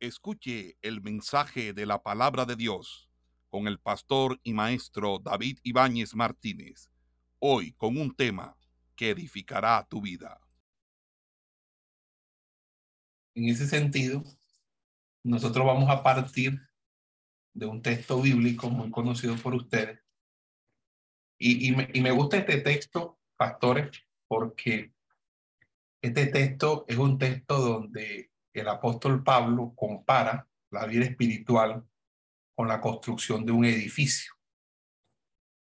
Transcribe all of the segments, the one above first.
Escuche el mensaje de la palabra de Dios con el pastor y maestro David Ibáñez Martínez, hoy con un tema que edificará tu vida. En ese sentido, nosotros vamos a partir de un texto bíblico muy conocido por ustedes. Y, me, y me gusta este texto, pastores, porque este texto es un texto donde el apóstol Pablo compara la vida espiritual con la construcción de un edificio.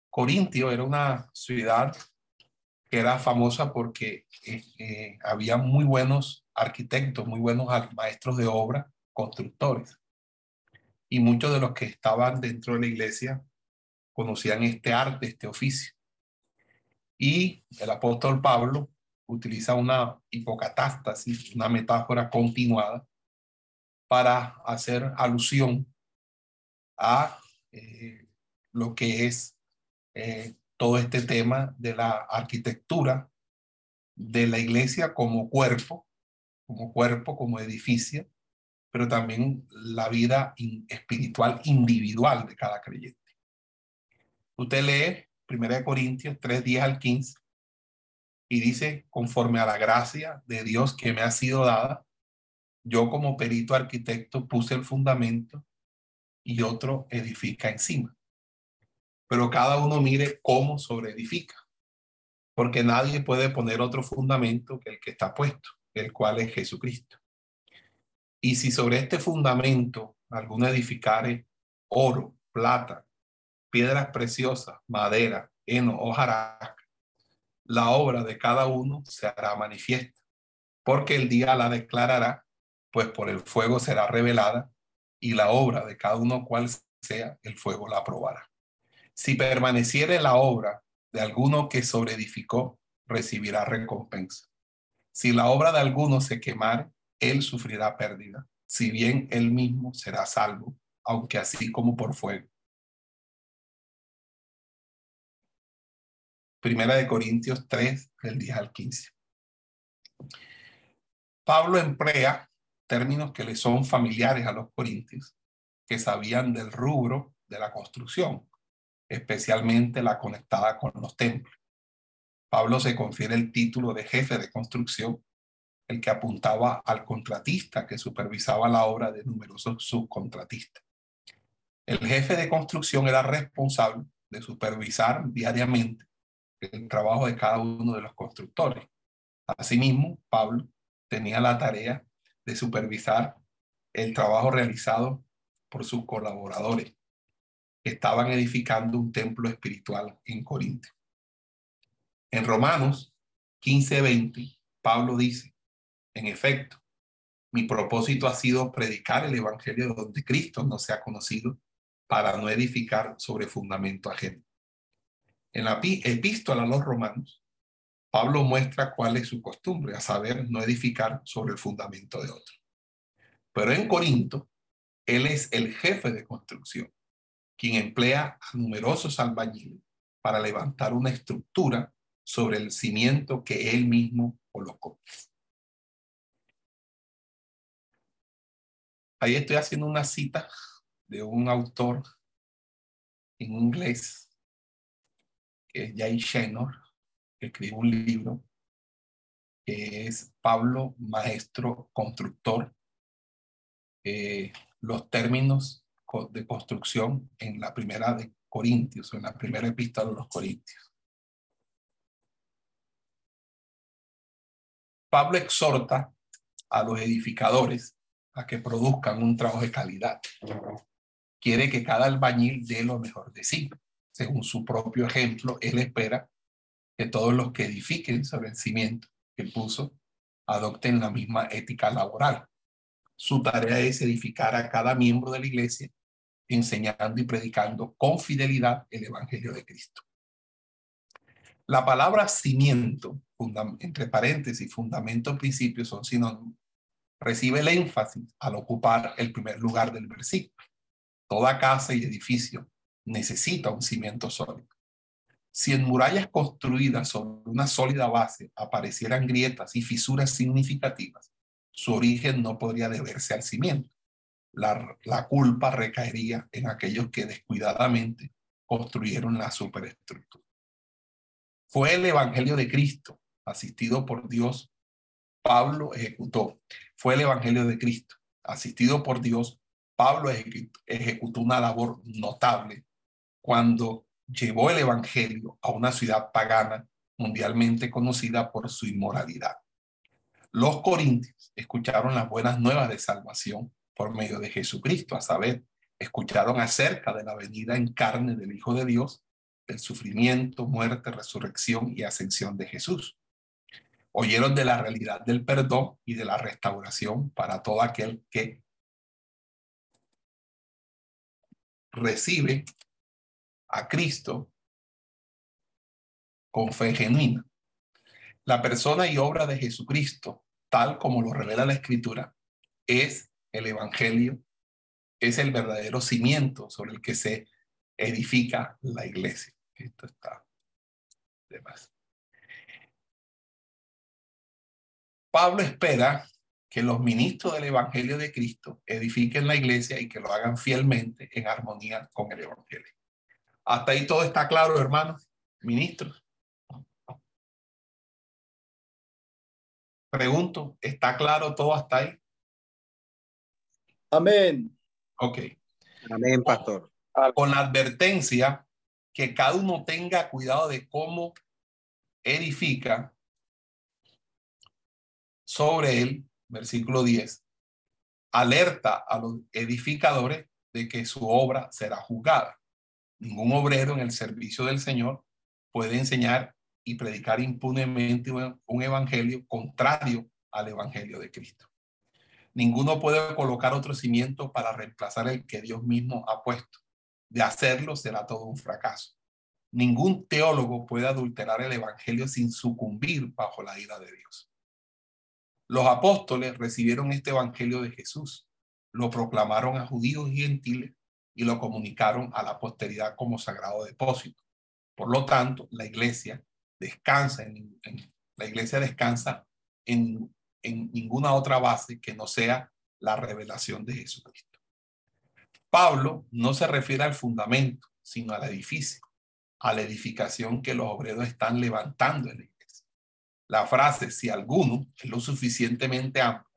Corintio era una ciudad que era famosa porque eh, eh, había muy buenos arquitectos, muy buenos maestros de obra, constructores. Y muchos de los que estaban dentro de la iglesia conocían este arte, este oficio. Y el apóstol Pablo utiliza una hipocatástasis, una metáfora continuada, para hacer alusión a eh, lo que es eh, todo este tema de la arquitectura de la iglesia como cuerpo, como cuerpo, como edificio, pero también la vida espiritual individual de cada creyente. Usted lee 1 Corintios 3, 10 al 15 y dice, conforme a la gracia de Dios que me ha sido dada, yo como perito arquitecto puse el fundamento y otro edifica encima. Pero cada uno mire cómo sobre edifica, porque nadie puede poner otro fundamento que el que está puesto, el cual es Jesucristo. Y si sobre este fundamento alguno edificare oro, plata, piedras preciosas, madera, heno, hojarasca, la obra de cada uno se hará manifiesta, porque el día la declarará, pues por el fuego será revelada, y la obra de cada uno cual sea, el fuego la probará. Si permaneciere la obra de alguno que sobreedificó, recibirá recompensa. Si la obra de alguno se quemare, él sufrirá pérdida, si bien él mismo será salvo, aunque así como por fuego. Primera de Corintios 3, del 10 al 15. Pablo emplea términos que le son familiares a los corintios, que sabían del rubro de la construcción, especialmente la conectada con los templos. Pablo se confiere el título de jefe de construcción, el que apuntaba al contratista que supervisaba la obra de numerosos subcontratistas. El jefe de construcción era responsable de supervisar diariamente el trabajo de cada uno de los constructores. Asimismo, Pablo tenía la tarea de supervisar el trabajo realizado por sus colaboradores que estaban edificando un templo espiritual en Corinto. En Romanos 15:20, Pablo dice, en efecto, mi propósito ha sido predicar el Evangelio donde Cristo no se ha conocido para no edificar sobre fundamento ajeno. En la epístola a los romanos, Pablo muestra cuál es su costumbre, a saber, no edificar sobre el fundamento de otro. Pero en Corinto, él es el jefe de construcción, quien emplea a numerosos albañiles para levantar una estructura sobre el cimiento que él mismo colocó. Ahí estoy haciendo una cita de un autor en inglés que es Jay Shenor, que escribe un libro que es Pablo, maestro constructor, eh, los términos de construcción en la primera de Corintios, en la primera epístola de los Corintios. Pablo exhorta a los edificadores a que produzcan un trabajo de calidad. Quiere que cada albañil dé lo mejor de sí según su propio ejemplo, él espera que todos los que edifiquen sobre el cimiento que puso adopten la misma ética laboral. Su tarea es edificar a cada miembro de la iglesia, enseñando y predicando con fidelidad el Evangelio de Cristo. La palabra cimiento, entre paréntesis, fundamento, principio, son sinónimos. Recibe el énfasis al ocupar el primer lugar del versículo. Toda casa y edificio necesita un cimiento sólido. Si en murallas construidas sobre una sólida base aparecieran grietas y fisuras significativas, su origen no podría deberse al cimiento, la, la culpa recaería en aquellos que descuidadamente construyeron la superestructura. Fue el Evangelio de Cristo, asistido por Dios, Pablo ejecutó. Fue el Evangelio de Cristo, asistido por Dios, Pablo ejecutó una labor notable cuando llevó el Evangelio a una ciudad pagana mundialmente conocida por su inmoralidad. Los corintios escucharon las buenas nuevas de salvación por medio de Jesucristo, a saber, escucharon acerca de la venida en carne del Hijo de Dios, del sufrimiento, muerte, resurrección y ascensión de Jesús. Oyeron de la realidad del perdón y de la restauración para todo aquel que recibe a Cristo con fe genuina. La persona y obra de Jesucristo, tal como lo revela la Escritura, es el Evangelio, es el verdadero cimiento sobre el que se edifica la iglesia. Esto está de más. Pablo espera que los ministros del Evangelio de Cristo edifiquen la iglesia y que lo hagan fielmente en armonía con el Evangelio. Hasta ahí todo está claro, hermanos, ministros. Pregunto, ¿está claro todo hasta ahí? Amén. Ok. Amén, pastor. Con la advertencia que cada uno tenga cuidado de cómo edifica sobre él, versículo 10, alerta a los edificadores de que su obra será juzgada. Ningún obrero en el servicio del Señor puede enseñar y predicar impunemente un evangelio contrario al evangelio de Cristo. Ninguno puede colocar otro cimiento para reemplazar el que Dios mismo ha puesto. De hacerlo será todo un fracaso. Ningún teólogo puede adulterar el evangelio sin sucumbir bajo la ira de Dios. Los apóstoles recibieron este evangelio de Jesús, lo proclamaron a judíos y gentiles y lo comunicaron a la posteridad como sagrado depósito. Por lo tanto, la iglesia descansa en, la iglesia descansa en, en ninguna otra base que no sea la revelación de Jesucristo. Pablo no se refiere al fundamento, sino al edificio, a la edificación que los obreros están levantando en la iglesia. La frase, si alguno, es lo suficientemente amplio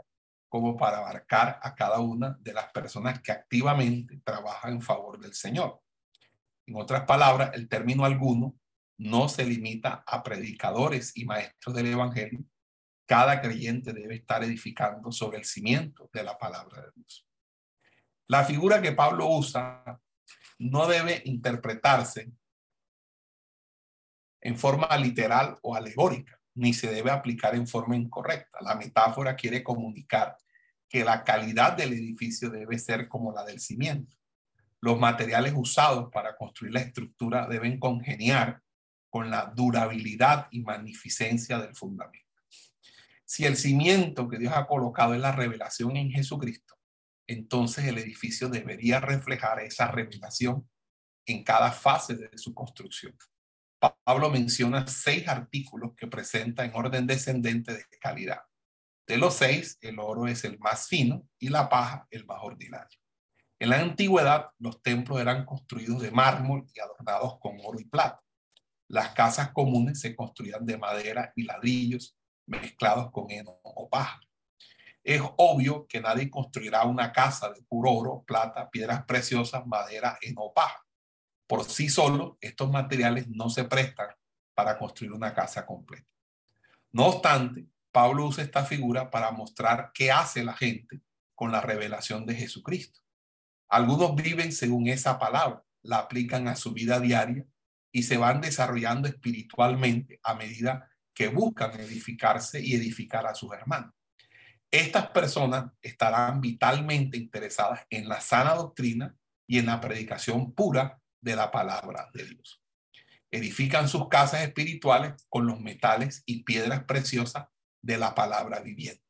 como para abarcar a cada una de las personas que activamente trabajan en favor del Señor. En otras palabras, el término alguno no se limita a predicadores y maestros del Evangelio. Cada creyente debe estar edificando sobre el cimiento de la palabra de Dios. La figura que Pablo usa no debe interpretarse en forma literal o alegórica ni se debe aplicar en forma incorrecta. La metáfora quiere comunicar que la calidad del edificio debe ser como la del cimiento. Los materiales usados para construir la estructura deben congeniar con la durabilidad y magnificencia del fundamento. Si el cimiento que Dios ha colocado es la revelación en Jesucristo, entonces el edificio debería reflejar esa revelación en cada fase de su construcción. Pablo menciona seis artículos que presenta en orden descendente de calidad. De los seis, el oro es el más fino y la paja el más ordinario. En la antigüedad, los templos eran construidos de mármol y adornados con oro y plata. Las casas comunes se construían de madera y ladrillos mezclados con heno o paja. Es obvio que nadie construirá una casa de puro oro, plata, piedras preciosas, madera, heno o paja. Por sí solo, estos materiales no se prestan para construir una casa completa. No obstante, Pablo usa esta figura para mostrar qué hace la gente con la revelación de Jesucristo. Algunos viven según esa palabra, la aplican a su vida diaria y se van desarrollando espiritualmente a medida que buscan edificarse y edificar a sus hermanos. Estas personas estarán vitalmente interesadas en la sana doctrina y en la predicación pura de la palabra de Dios. Edifican sus casas espirituales con los metales y piedras preciosas de la palabra viviente.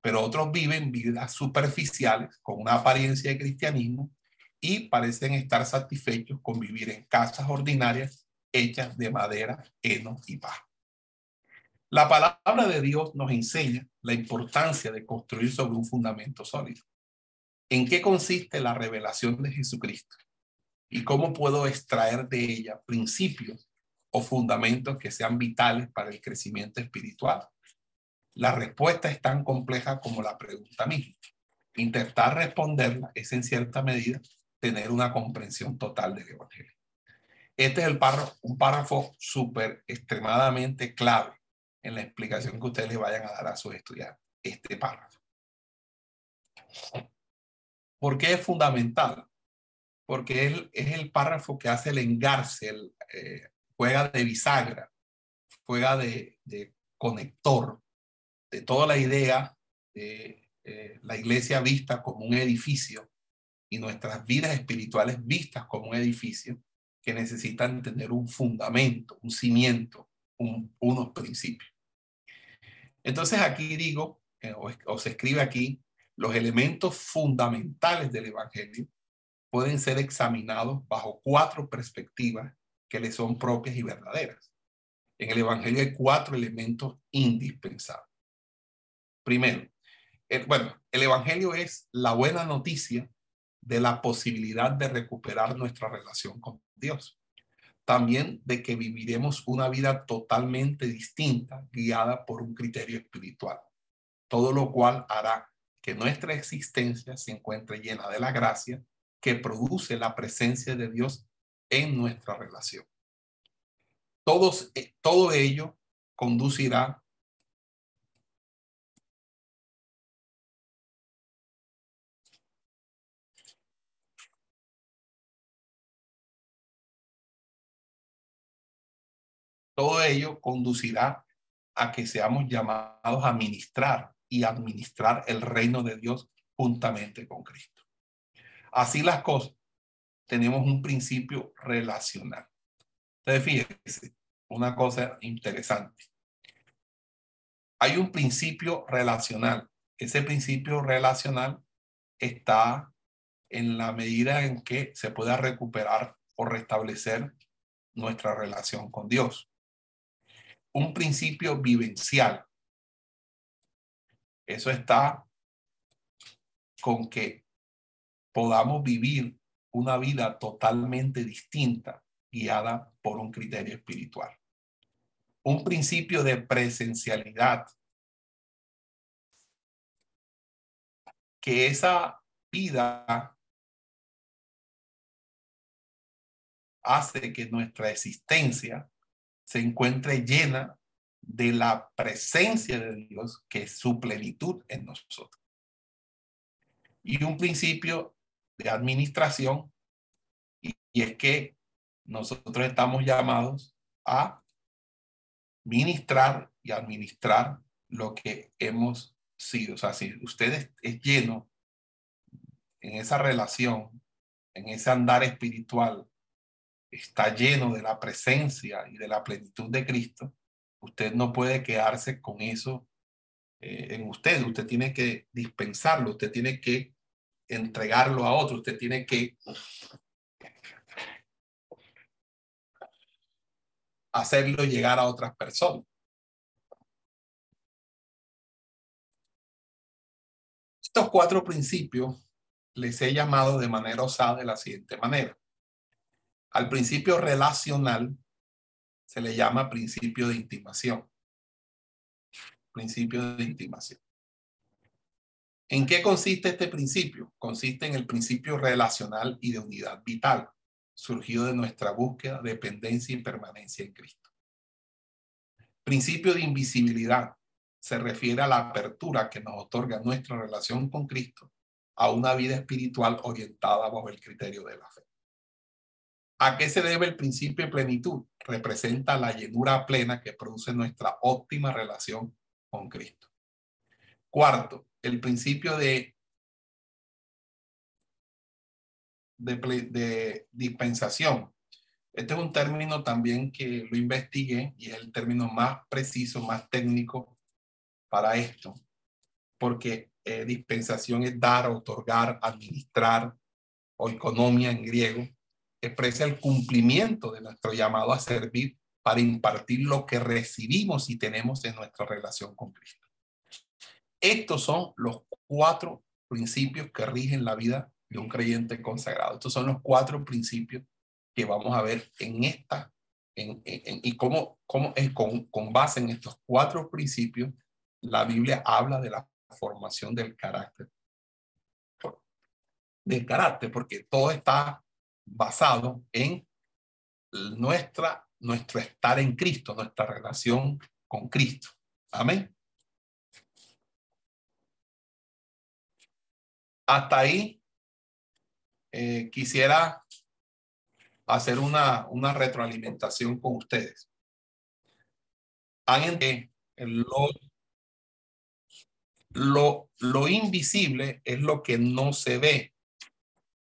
Pero otros viven vidas superficiales con una apariencia de cristianismo y parecen estar satisfechos con vivir en casas ordinarias hechas de madera, heno y paja. La palabra de Dios nos enseña la importancia de construir sobre un fundamento sólido. ¿En qué consiste la revelación de Jesucristo? ¿Y cómo puedo extraer de ella principios o fundamentos que sean vitales para el crecimiento espiritual? La respuesta es tan compleja como la pregunta misma. Intentar responderla es en cierta medida tener una comprensión total del Evangelio. Este es un párrafo súper extremadamente clave en la explicación que ustedes le vayan a dar a sus estudiantes. Este párrafo. ¿Por qué es fundamental? Porque él es el párrafo que hace el engarce, el, eh, juega de bisagra, juega de, de, conector de toda la idea de eh, la iglesia vista como un edificio y nuestras vidas espirituales vistas como un edificio que necesitan tener un fundamento, un cimiento, unos principios. Entonces aquí digo, eh, o, se escribe aquí, los elementos fundamentales del Evangelio pueden ser examinados bajo cuatro perspectivas que le son propias y verdaderas. En el Evangelio hay cuatro elementos indispensables. Primero, bueno, el Evangelio es la buena noticia de la posibilidad de recuperar nuestra relación con Dios. También de que viviremos una vida totalmente distinta, guiada por un criterio espiritual. Todo lo cual hará que nuestra existencia se encuentre llena de la gracia que produce la presencia de Dios en nuestra relación. Todos, eh, todo ello conducirá Todo ello conducirá a que seamos llamados a ministrar y administrar el reino de Dios juntamente con Cristo. Así las cosas, tenemos un principio relacional. Entonces, fíjense, una cosa interesante. Hay un principio relacional. Ese principio relacional está en la medida en que se pueda recuperar o restablecer nuestra relación con Dios un principio vivencial. Eso está con que podamos vivir una vida totalmente distinta, guiada por un criterio espiritual. Un principio de presencialidad. Que esa vida hace que nuestra existencia se encuentre llena de la presencia de Dios, que es su plenitud en nosotros. Y un principio de administración, y, es que nosotros estamos llamados a ministrar y administrar lo que hemos sido. O sea, si usted es lleno en esa relación, en ese andar espiritual está lleno de la presencia y de la plenitud de Cristo, usted no puede quedarse con eso eh, en usted. Usted tiene que dispensarlo, usted tiene que entregarlo a otro, usted tiene que hacerlo llegar a otras personas. Estos cuatro principios les he llamado de manera osada de la siguiente manera. Al principio relacional se le llama principio de intimación. Principio de intimación. ¿En qué consiste este principio? Consiste en el principio relacional y de unidad vital, surgido de nuestra búsqueda, dependencia y permanencia en Cristo. Principio de invisibilidad se refiere a la apertura que nos otorga nuestra relación con Cristo a una vida espiritual orientada bajo el criterio de la fe. ¿A qué se debe el principio de plenitud? Representa la llenura plena que produce nuestra óptima relación con Cristo. Cuarto, el principio de, dispensación. Este es un término también que lo investigué y es el término más preciso, más técnico para esto, porque eh, dispensación es dar, otorgar, administrar o economía en griego expresa el cumplimiento de nuestro llamado a servir para impartir lo que recibimos y tenemos en nuestra relación con Cristo. Estos son los cuatro principios que rigen la vida de un creyente consagrado. Estos son los cuatro principios que vamos a ver en esta, y cómo, cómo es con, con base en estos cuatro principios, la Biblia habla de la formación del carácter. Del carácter, porque todo está basado en nuestra, nuestro estar en Cristo, nuestra relación con Cristo. Amén. Hasta ahí eh, quisiera hacer una, una retroalimentación con ustedes. Lo, lo, lo invisible es lo que no se ve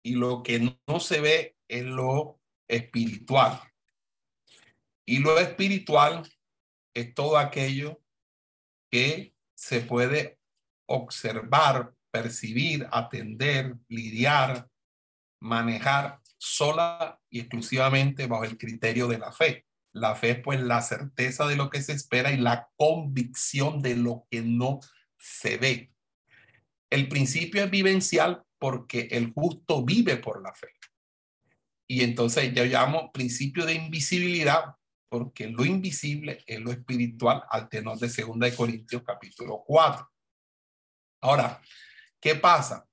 y lo que no se ve es lo espiritual. Y lo espiritual es todo aquello que se puede observar, percibir, atender, lidiar, manejar sola y exclusivamente bajo el criterio de la fe. La fe es pues la certeza de lo que se espera y la convicción de lo que no se ve. El principio es vivencial porque el justo vive por la fe. Y entonces yo llamo principio de invisibilidad porque lo invisible es lo espiritual al tenor de 2 Corintios capítulo 4. Ahora, ¿qué pasa?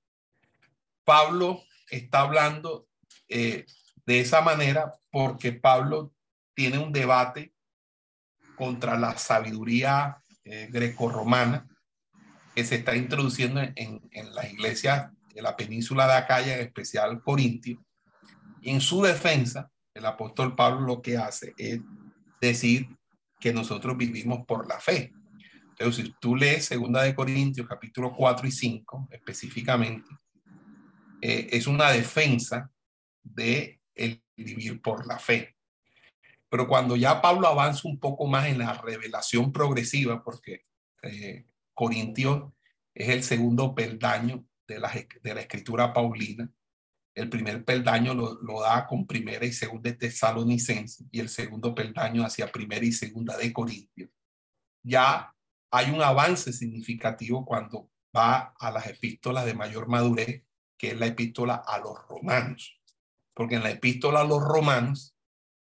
Pablo está hablando eh, de esa manera porque Pablo tiene un debate contra la sabiduría eh, greco-romana que se está introduciendo en, en las iglesias de la península de Acaya, en especial Corintio. Y en su defensa, el apóstol Pablo lo que hace es decir que nosotros vivimos por la fe. Si tú lees Segunda de Corintios, capítulo 4 y 5, específicamente, eh, es una defensa de el vivir por la fe. Pero cuando ya Pablo avanza un poco más en la revelación progresiva, porque eh, Corintios es el segundo peldaño de la, de la escritura paulina, el primer peldaño lo, lo, da con primera y segunda de Tesalonicenses y el segundo peldaño hacia primera y segunda de Corintios. Ya hay un avance significativo cuando va a las epístolas de mayor madurez, que es la epístola a los romanos. Porque en la epístola a los romanos,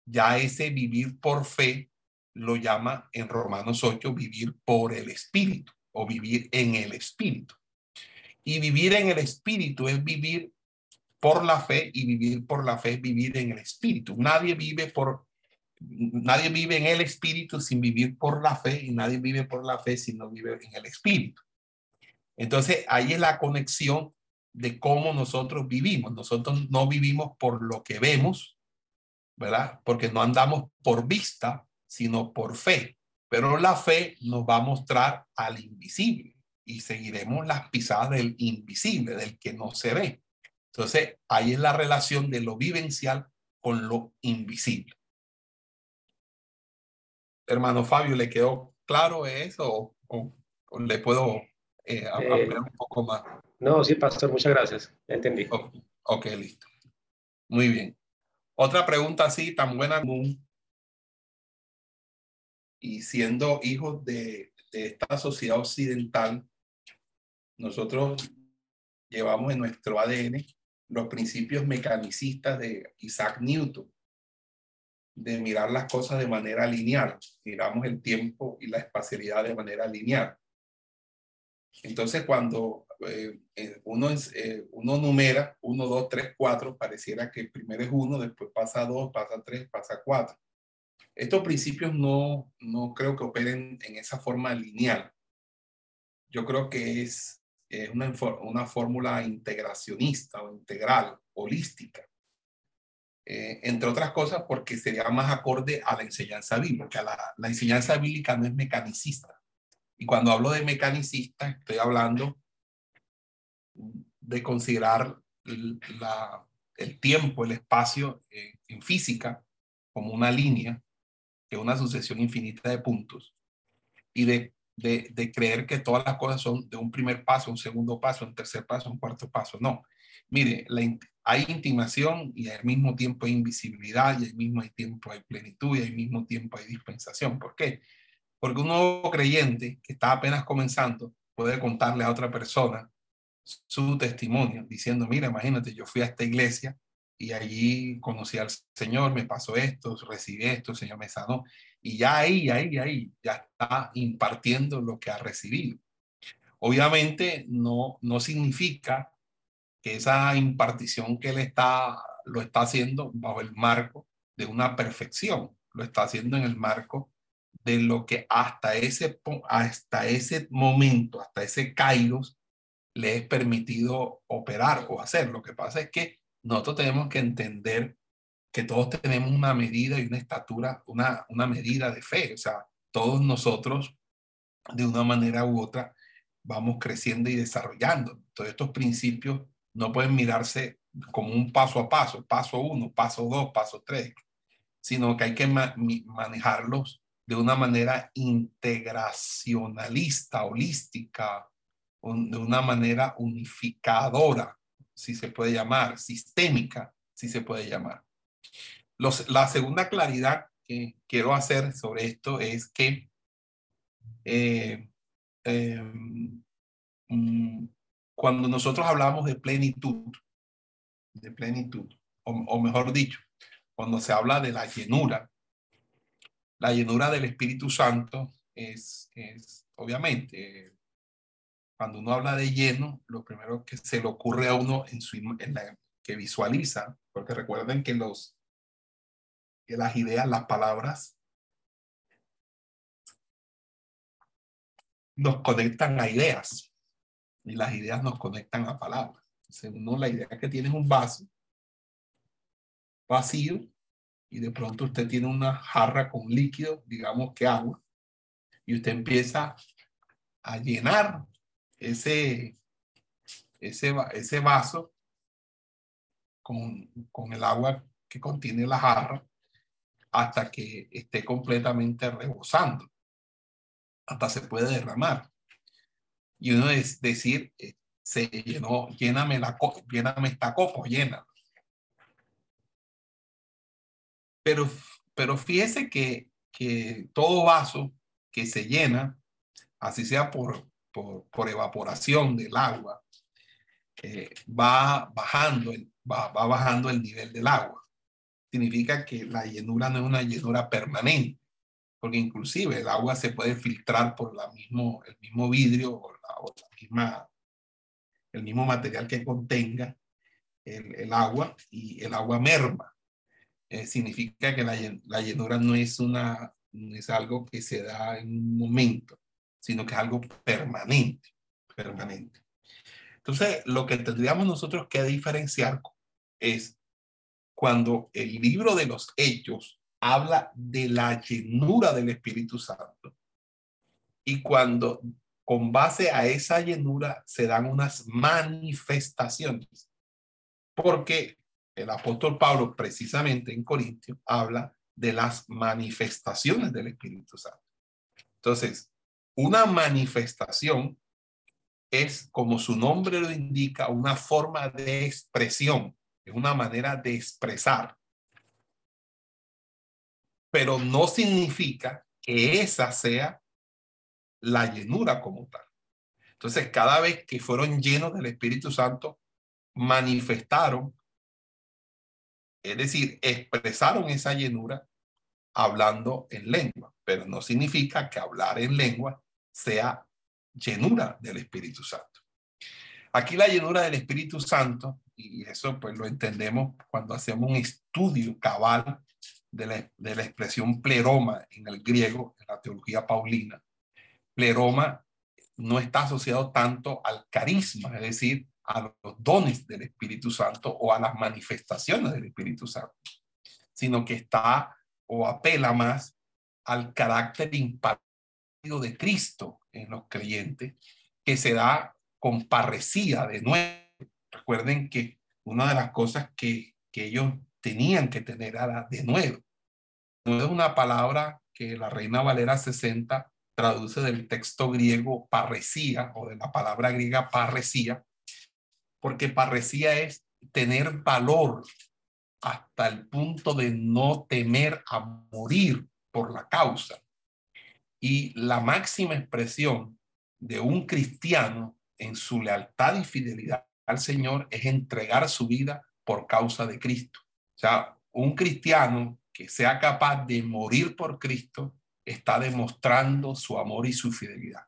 ya ese vivir por fe lo llama en Romanos 8 vivir por el Espíritu o vivir en el Espíritu. Y vivir en el Espíritu es vivir por la fe y vivir por la fe, vivir en el espíritu. Nadie vive por nadie vive en el espíritu sin vivir por la fe y nadie vive por la fe si no vive en el espíritu. Entonces, ahí es la conexión de cómo nosotros vivimos. Nosotros no vivimos por lo que vemos, ¿verdad? Porque no andamos por vista, sino por fe. Pero la fe nos va a mostrar al invisible y seguiremos las pisadas del invisible, del que no se ve. Entonces, ahí es la relación de lo vivencial con lo invisible. Hermano Fabio, ¿le quedó claro eso o, le puedo eh, eh, ampliar un poco más? No, sí, pastor, muchas gracias. Entendí. ok, listo. Muy bien. Otra pregunta así, tan buena y siendo hijos de, de esta sociedad occidental, nosotros llevamos en nuestro ADN los principios mecanicistas de Isaac Newton, de mirar las cosas de manera lineal. Miramos el tiempo y la espacialidad de manera lineal. Entonces, cuando eh, eh, uno, eh, uno numera 1, 2, 3, 4, pareciera que primero es 1, después pasa 2, pasa 3, pasa 4. Estos principios no, no creo que operen en esa forma lineal. Yo creo que es es una, una fórmula integracionista o integral, holística. Eh, entre otras cosas porque sería más acorde a la enseñanza bíblica. La, la enseñanza bíblica no es mecanicista. Y cuando hablo de mecanicista, estoy hablando de considerar la, el tiempo, el espacio eh, en física como una línea, que es una sucesión infinita de puntos, y de de, creer que todas las cosas son de un primer paso, un segundo paso, un tercer paso, un cuarto paso. No. Mire, hay intimación y al mismo tiempo hay invisibilidad y al mismo tiempo hay plenitud y al mismo tiempo hay dispensación. ¿Por qué? Porque un nuevo creyente que está apenas comenzando puede contarle a otra persona su testimonio, diciendo, mira, imagínate, yo fui a esta iglesia y allí conocí al Señor, me pasó esto, recibí esto, el Señor me sanó. Y ya ahí, ahí, ahí, ya está impartiendo lo que ha recibido. Obviamente no, no significa que esa impartición que él está, lo está haciendo bajo el marco de una perfección, lo está haciendo en el marco de lo que hasta ese, hasta ese momento, hasta ese kairos, le es permitido operar o hacer. Lo que pasa es que nosotros tenemos que entender que todos tenemos una medida y una estatura, una, una medida de fe. O sea, todos nosotros, de una manera u otra, vamos creciendo y desarrollando. Todos estos principios no pueden mirarse como un paso a paso, paso uno, paso dos, paso tres, sino que hay que manejarlos de una manera integracionalista, holística, de una manera unificadora si se puede llamar, sistémica, si se puede llamar. La segunda claridad que quiero hacer sobre esto es que eh, em, mm, cuando nosotros hablamos de plenitud, de plenitud, o, o, mejor dicho, cuando se habla de la llenura, la llenura del Espíritu Santo es, es obviamente cuando uno habla de lleno, lo primero que se le ocurre a uno en su en la, que visualiza, porque recuerden que los que las ideas, las palabras nos conectan a ideas y las ideas nos conectan a palabras. Entonces, uno la idea que tiene es un vaso vacío y de pronto usted tiene una jarra con líquido, digamos que agua, y usted empieza a llenar ese, ese, ese vaso con, con el agua que contiene la jarra hasta que esté completamente rebosando, hasta se puede derramar. Y uno es decir, eh, se llenó, lléname, la, lléname esta copa, llena. Pero, pero fíjese que, que todo vaso que se llena, así sea por, por, evaporación del agua, eh, va, bajando el, va, va bajando el nivel del agua. Significa que la llenura no es una llenura permanente, porque inclusive el agua se puede filtrar por la mismo, el mismo vidrio o la, misma, el mismo material que contenga el, el agua y el agua merma. Eh, significa que la, la, llenura no es, una, no es algo que se da en un momento, sino que es algo permanente, permanente. Entonces, lo que tendríamos nosotros que diferenciar es cuando el libro de los hechos habla de la llenura del Espíritu Santo y cuando con base a esa llenura se dan unas manifestaciones. Porque el apóstol Pablo precisamente en Corintios habla de las manifestaciones del Espíritu Santo. Entonces, una manifestación es, como su nombre lo indica, una forma de expresión, es una manera de expresar. Pero no significa que esa sea la llenura como tal. Entonces, cada vez que fueron llenos del Espíritu Santo, manifestaron, es decir, expresaron esa llenura hablando en lengua, pero no significa que hablar en lengua sea llenura del Espíritu Santo. Aquí la llenura del Espíritu Santo, y eso pues lo entendemos cuando hacemos un estudio cabal de la, de la expresión pleroma en el griego, en la teología paulina. Pleroma no está asociado tanto al carisma, es decir, a los dones del Espíritu Santo o a las manifestaciones del Espíritu Santo, sino que está o apela más al carácter impartido de Cristo en los creyentes, que se da con parresía de nuevo. Recuerden que una de las cosas que, que ellos tenían que tener era de nuevo. No es una palabra que la Reina Valera 60 traduce del texto griego parresía o de la palabra griega parresía, porque parresía es tener valor hasta el punto de no temer a morir por la causa. Y la máxima expresión de un cristiano en su lealtad y fidelidad al Señor es entregar su vida por causa de Cristo. O sea, un cristiano que sea capaz de morir por Cristo está demostrando su amor y su fidelidad.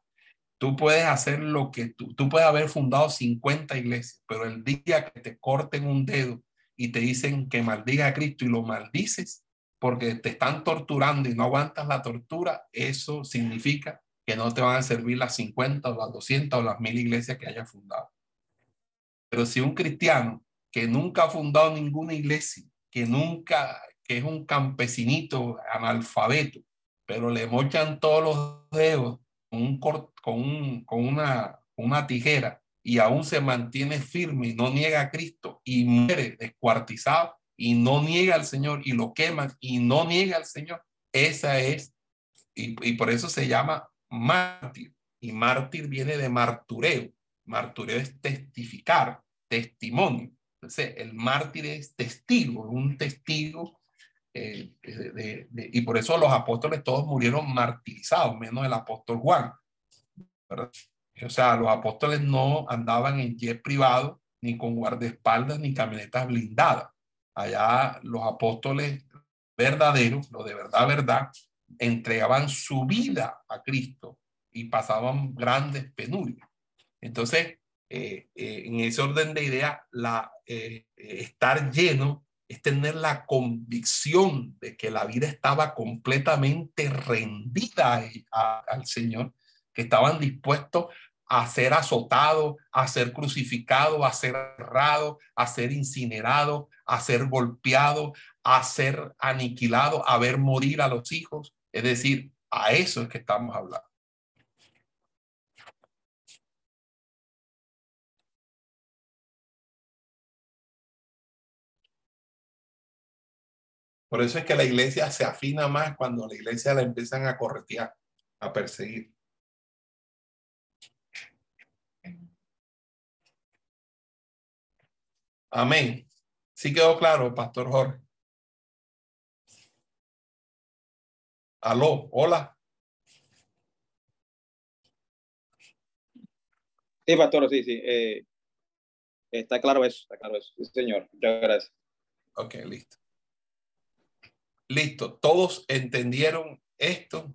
Tú puedes hacer lo que tú, tú puedes haber fundado 50 iglesias, pero el día que te corten un dedo y te dicen que maldiga a Cristo y lo maldices porque te están torturando y no aguantas la tortura, eso significa que no te van a servir las 50 o las 200 o las mil iglesias que hayas fundado. Pero si un cristiano que nunca ha fundado ninguna iglesia, que nunca, que es un campesinito analfabeto, pero le mochan todos los dedos con, un, con, con una, una tijera y aún se mantiene firme y no niega a Cristo y muere descuartizado y no niega al Señor y lo queman y no niega al Señor, esa es, y, y por eso se llama mártir. Y mártir viene de martureo. Martureo es testificar, testimonio. Entonces, el mártir es testigo, un testigo. Eh, de, de, y por eso los apóstoles todos murieron martirizados, menos el apóstol Juan. ¿verdad? O sea, los apóstoles no andaban en jet privado, ni con guardaespaldas, ni camionetas blindadas. Allá los apóstoles verdaderos, lo de verdad, verdad, entregaban su vida a Cristo y pasaban grandes penurias. Entonces, eh, eh, en ese orden de idea, la, eh, estar lleno es tener la convicción de que la vida estaba completamente rendida al Señor, que estaban dispuestos a ser azotados, a ser crucificados, a ser errados, a ser incinerados, a ser golpeados, a ser aniquilados, a ver morir a los hijos. Es decir, a eso es que estamos hablando. Por eso es que la iglesia se afina más cuando la iglesia la empiezan a corretear, a perseguir. Amén. Sí quedó claro, Pastor Jorge. Aló, hola. Sí, pastor, sí, sí. Eh, está claro eso, está claro eso. Sí, señor. Muchas gracias. Ok, listo. Listo. ¿Todos entendieron esto?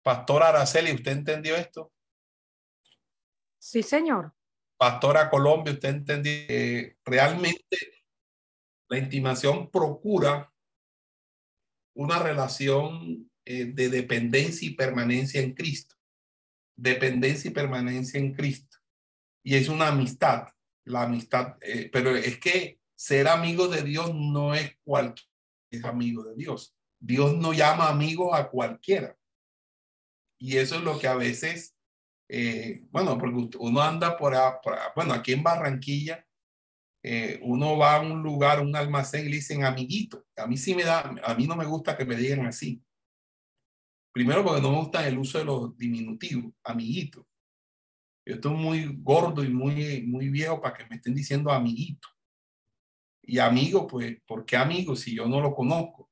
Pastor Araceli, ¿usted entendió esto? Sí, señor. Pastora Colombia, ¿usted entendió? Eh, realmente la intimación procura una relación eh, de dependencia y permanencia en Cristo. Dependencia y permanencia en Cristo. Y es una amistad. La amistad, eh, pero es que ser amigo de Dios no es cualquier amigo de Dios. Dios no llama amigo a cualquiera. Y eso es lo que a veces, eh, bueno, porque uno anda por, bueno, aquí en Barranquilla, eh, uno va a un lugar, un almacén y le dicen amiguito. A mí sí me da, a mí no me gusta que me digan así. Primero porque no me gusta el uso de los diminutivos, amiguito. Yo estoy muy gordo y muy, muy viejo para que me estén diciendo amiguito. Y amigo, pues, ¿por qué amigo si yo no lo conozco?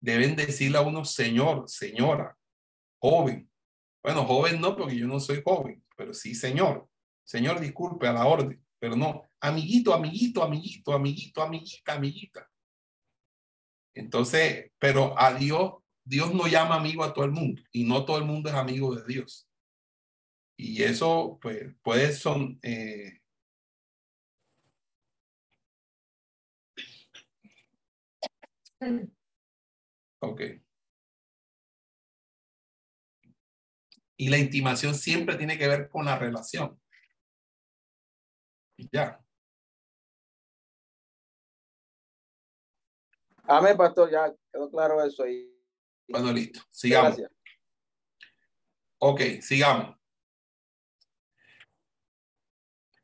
Deben decirle a uno señor, señora, joven. Bueno, joven no, porque yo no soy joven, pero sí señor. Señor, disculpe a la orden, pero no, amiguito, amiguito, amiguito, amiguito, amiguita, amiguita. Entonces, pero a Dios, Dios no llama amigo a todo el mundo y no todo el mundo es amigo de Dios. Y eso, pues, puede son... Eh, ok. Y la intimación siempre tiene que ver con la relación. Y ya. Amén, pastor, ya quedó claro eso ahí. Bueno, listo. Sigamos. Gracias. Ok, sigamos.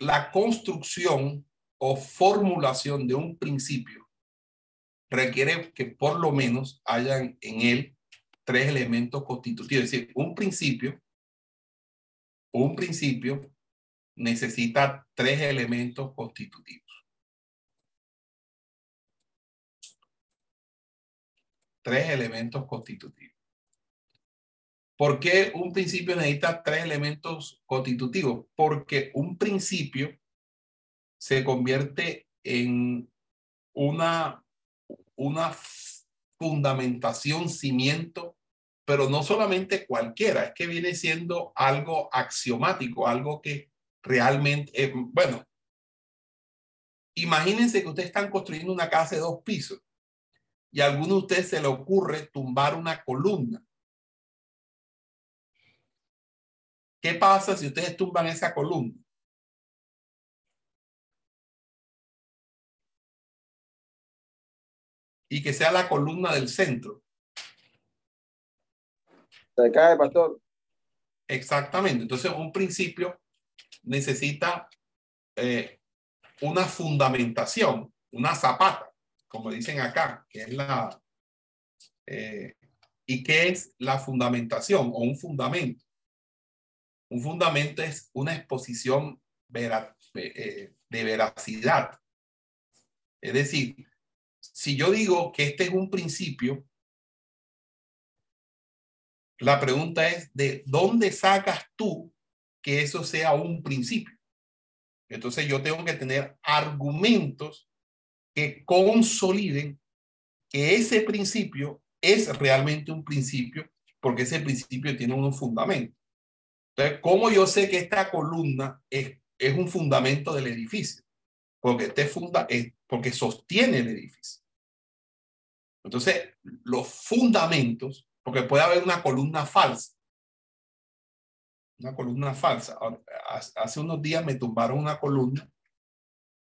La construcción o formulación de un principio requiere que por lo menos hayan en él tres elementos constitutivos. Es decir, un principio, un principio necesita tres elementos constitutivos. Tres elementos constitutivos. ¿Por qué un principio necesita tres elementos constitutivos? Porque un principio se convierte en una, una fundamentación, cimiento, pero no solamente cualquiera, es que viene siendo algo axiomático, algo que realmente, eh, bueno, imagínense que ustedes están construyendo una casa de dos pisos y a alguno de ustedes se le ocurre tumbar una columna. ¿Qué pasa si ustedes tumban esa columna? Y que sea la columna del centro. Se cae, pastor. Exactamente. Entonces, un principio necesita eh, una fundamentación, una zapata, como dicen acá, que es la... Eh, ¿Y qué es la fundamentación o un fundamento? Un fundamento es una exposición eh, de veracidad. Es decir, si yo digo que este es un principio, la pregunta es, ¿de dónde sacas tú que eso sea un principio? Entonces yo tengo que tener argumentos que consoliden que ese principio es realmente un principio, porque ese principio tiene unos fundamentos. Entonces, ¿cómo yo sé que esta columna es, es un fundamento del edificio? Porque este funda es porque sostiene el edificio. Entonces, los fundamentos, porque puede haber una columna falsa. Una columna falsa. Hace unos días me tumbaron una columna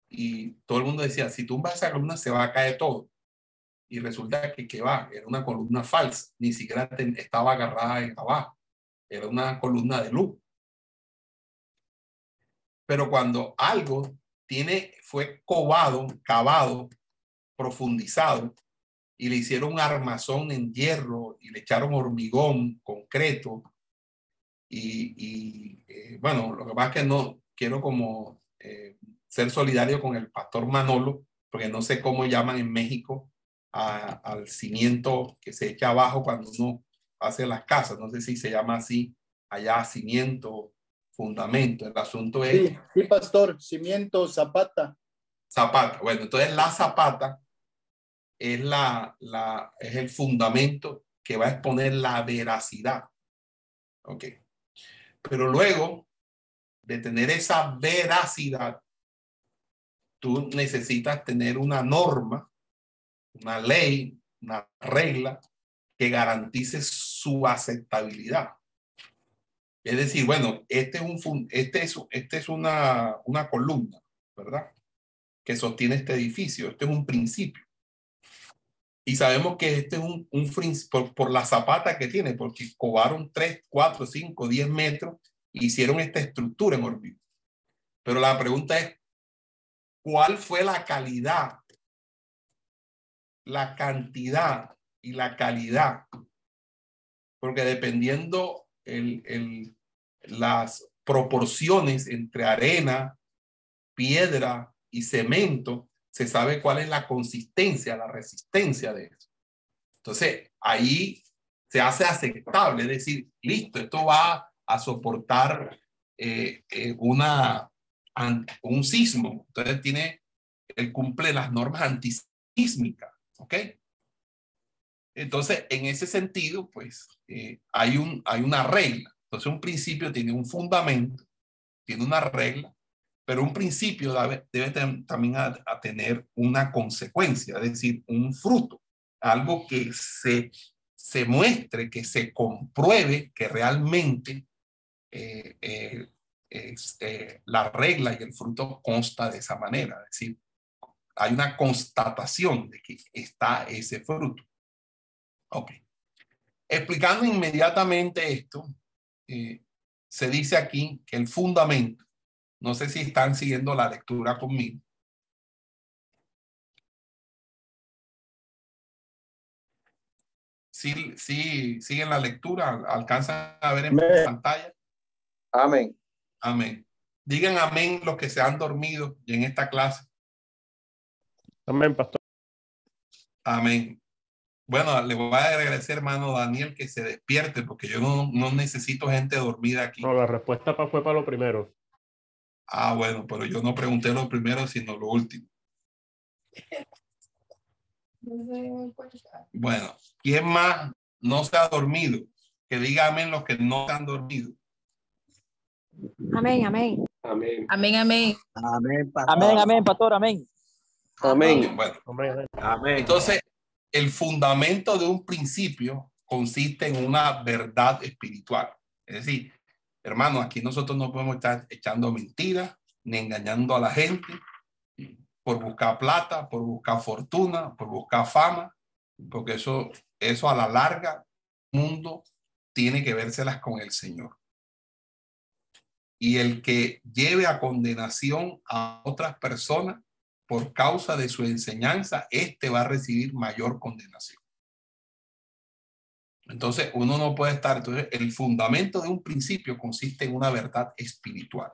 y todo el mundo decía, si tumbas esa columna se va a caer todo. Y resulta que, que va, era una columna falsa, ni siquiera estaba agarrada en abajo era una columna de luz. Pero cuando algo tiene, fue covado, cavado, profundizado, y le hicieron un armazón en hierro y le echaron hormigón, concreto, y, eh, bueno, lo que pasa es que no quiero como eh, ser solidario con el pastor Manolo, porque no sé cómo llaman en México al cimiento que se echa abajo cuando uno hace las casas, no sé si se llama así, allá cimiento, fundamento, el asunto es... Sí, sí, pastor, cimiento, zapata. Zapata, bueno, entonces la zapata es, la, la, es el fundamento que va a exponer la veracidad. Ok. Pero luego de tener esa veracidad, tú necesitas tener una norma, una ley, una regla que garantice su aceptabilidad. Es decir, bueno, este es, un, este es, este es una, una columna, ¿verdad? Que sostiene este edificio. Este es un principio. Y sabemos que este es un, un por, por, la zapata que tiene, porque cobaron 3, 4, 5, 10 metros e hicieron esta estructura en órbita. Pero la pregunta es, ¿cuál fue la calidad, la cantidad y la calidad porque dependiendo el, el, las proporciones entre arena, piedra y cemento, se sabe cuál es la consistencia, la resistencia de eso. Entonces, ahí se hace aceptable, es decir, listo, esto va a soportar eh, eh, una, un sismo. Entonces, tiene, él cumple las normas antisísmicas, ¿ok? Entonces, en ese sentido, pues eh, hay, un, hay una regla. Entonces, un principio tiene un fundamento, tiene una regla, pero un principio debe, debe también a, tener una consecuencia, es decir, un fruto, algo que se, se muestre, que se compruebe que realmente eh, eh, la regla y el fruto consta de esa manera, es decir, hay una constatación de que está ese fruto. Ok. Explicando inmediatamente esto, eh, se dice aquí que el fundamento, no sé si están siguiendo la lectura conmigo. Sí, sí, siguen la lectura, alcanzan a ver en pantalla. Amén. Amén. Digan amén los que se han dormido en esta clase. Amén, pastor. Amén. Bueno, le voy a agradecer, hermano Daniel, que se despierte, porque yo no, no necesito gente dormida aquí. No, la respuesta pa- fue para lo primero. Ah, bueno, pero yo no pregunté lo primero, sino lo último. Bueno, ¿quién más no se ha dormido? Que diga amén los que no se han dormido. Amén, amén. Amén. Amén, amén. Amén, pastor. Amén, amén, pastor, amén. Amén. Bueno, Amén. entonces, el fundamento de un principio consiste en una verdad espiritual. Es decir, hermano, aquí nosotros no podemos estar echando mentiras ni engañando a la gente por buscar plata, por buscar fortuna, por buscar fama, porque eso, eso a la larga, mundo tiene que vérselas con el Señor. Y el que lleve a condenación a otras personas por causa de su enseñanza, este va a recibir mayor condenación. Entonces, uno no puede estar, entonces, el fundamento de un principio consiste en una verdad espiritual.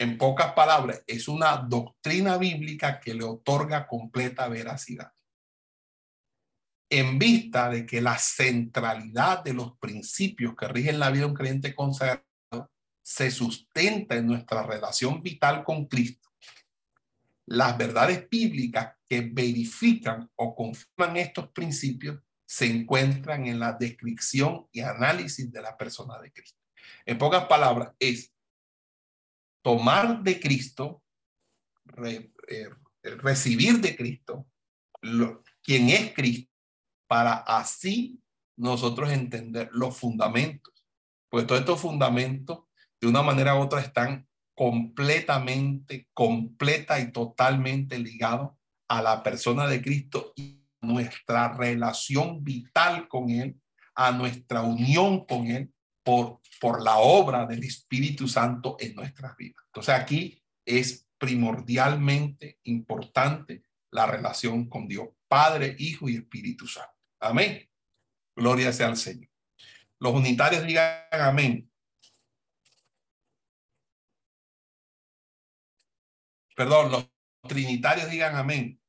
En pocas palabras, es una doctrina bíblica que le otorga completa veracidad. En vista de que la centralidad de los principios que rigen la vida de un creyente consagrado se sustenta en nuestra relación vital con Cristo, las verdades bíblicas que verifican o confirman estos principios se encuentran en la descripción y análisis de la persona de Cristo. En pocas palabras, es tomar de Cristo, eh, recibir de Cristo, lo, quien es Cristo, para así nosotros entender los fundamentos. Porque todos estos fundamentos, de una manera u otra, están completamente, completa y totalmente ligados a la persona de Cristo y nuestra relación vital con Él, a nuestra unión con Él por, por la obra del Espíritu Santo en nuestras vidas. Entonces aquí es primordialmente importante la relación con Dios, Padre, Hijo y Espíritu Santo. Amén. Gloria sea al Señor. Los unitarios digan amén. Perdón, los trinitarios digan amén.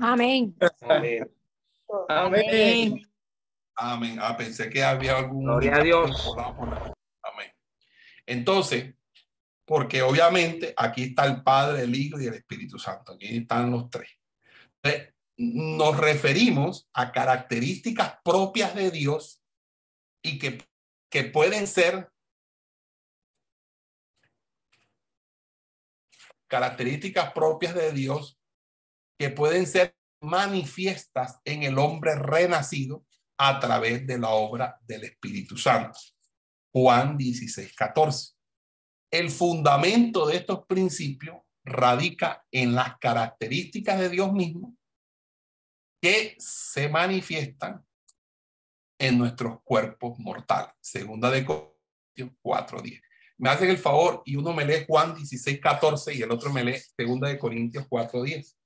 Amén. Amén. Amén. Amén. Ah, pensé que había algún. Gloria a Dios. Amén. Entonces, porque obviamente aquí está el Padre, el Hijo y el Espíritu Santo. Aquí están los tres. Entonces, nos referimos a características propias de Dios y que, que pueden ser características propias de Dios que pueden ser manifiestas en el hombre renacido a través de la obra del Espíritu Santo. Juan 16, 14. El fundamento de estos principios radica en las características de Dios mismo que se manifiestan en nuestros cuerpos mortales. Segunda de Corintios 4:10. Me hacen el favor y uno me lee Juan 16, 14 y el otro me lee Segunda de Corintios 4:10.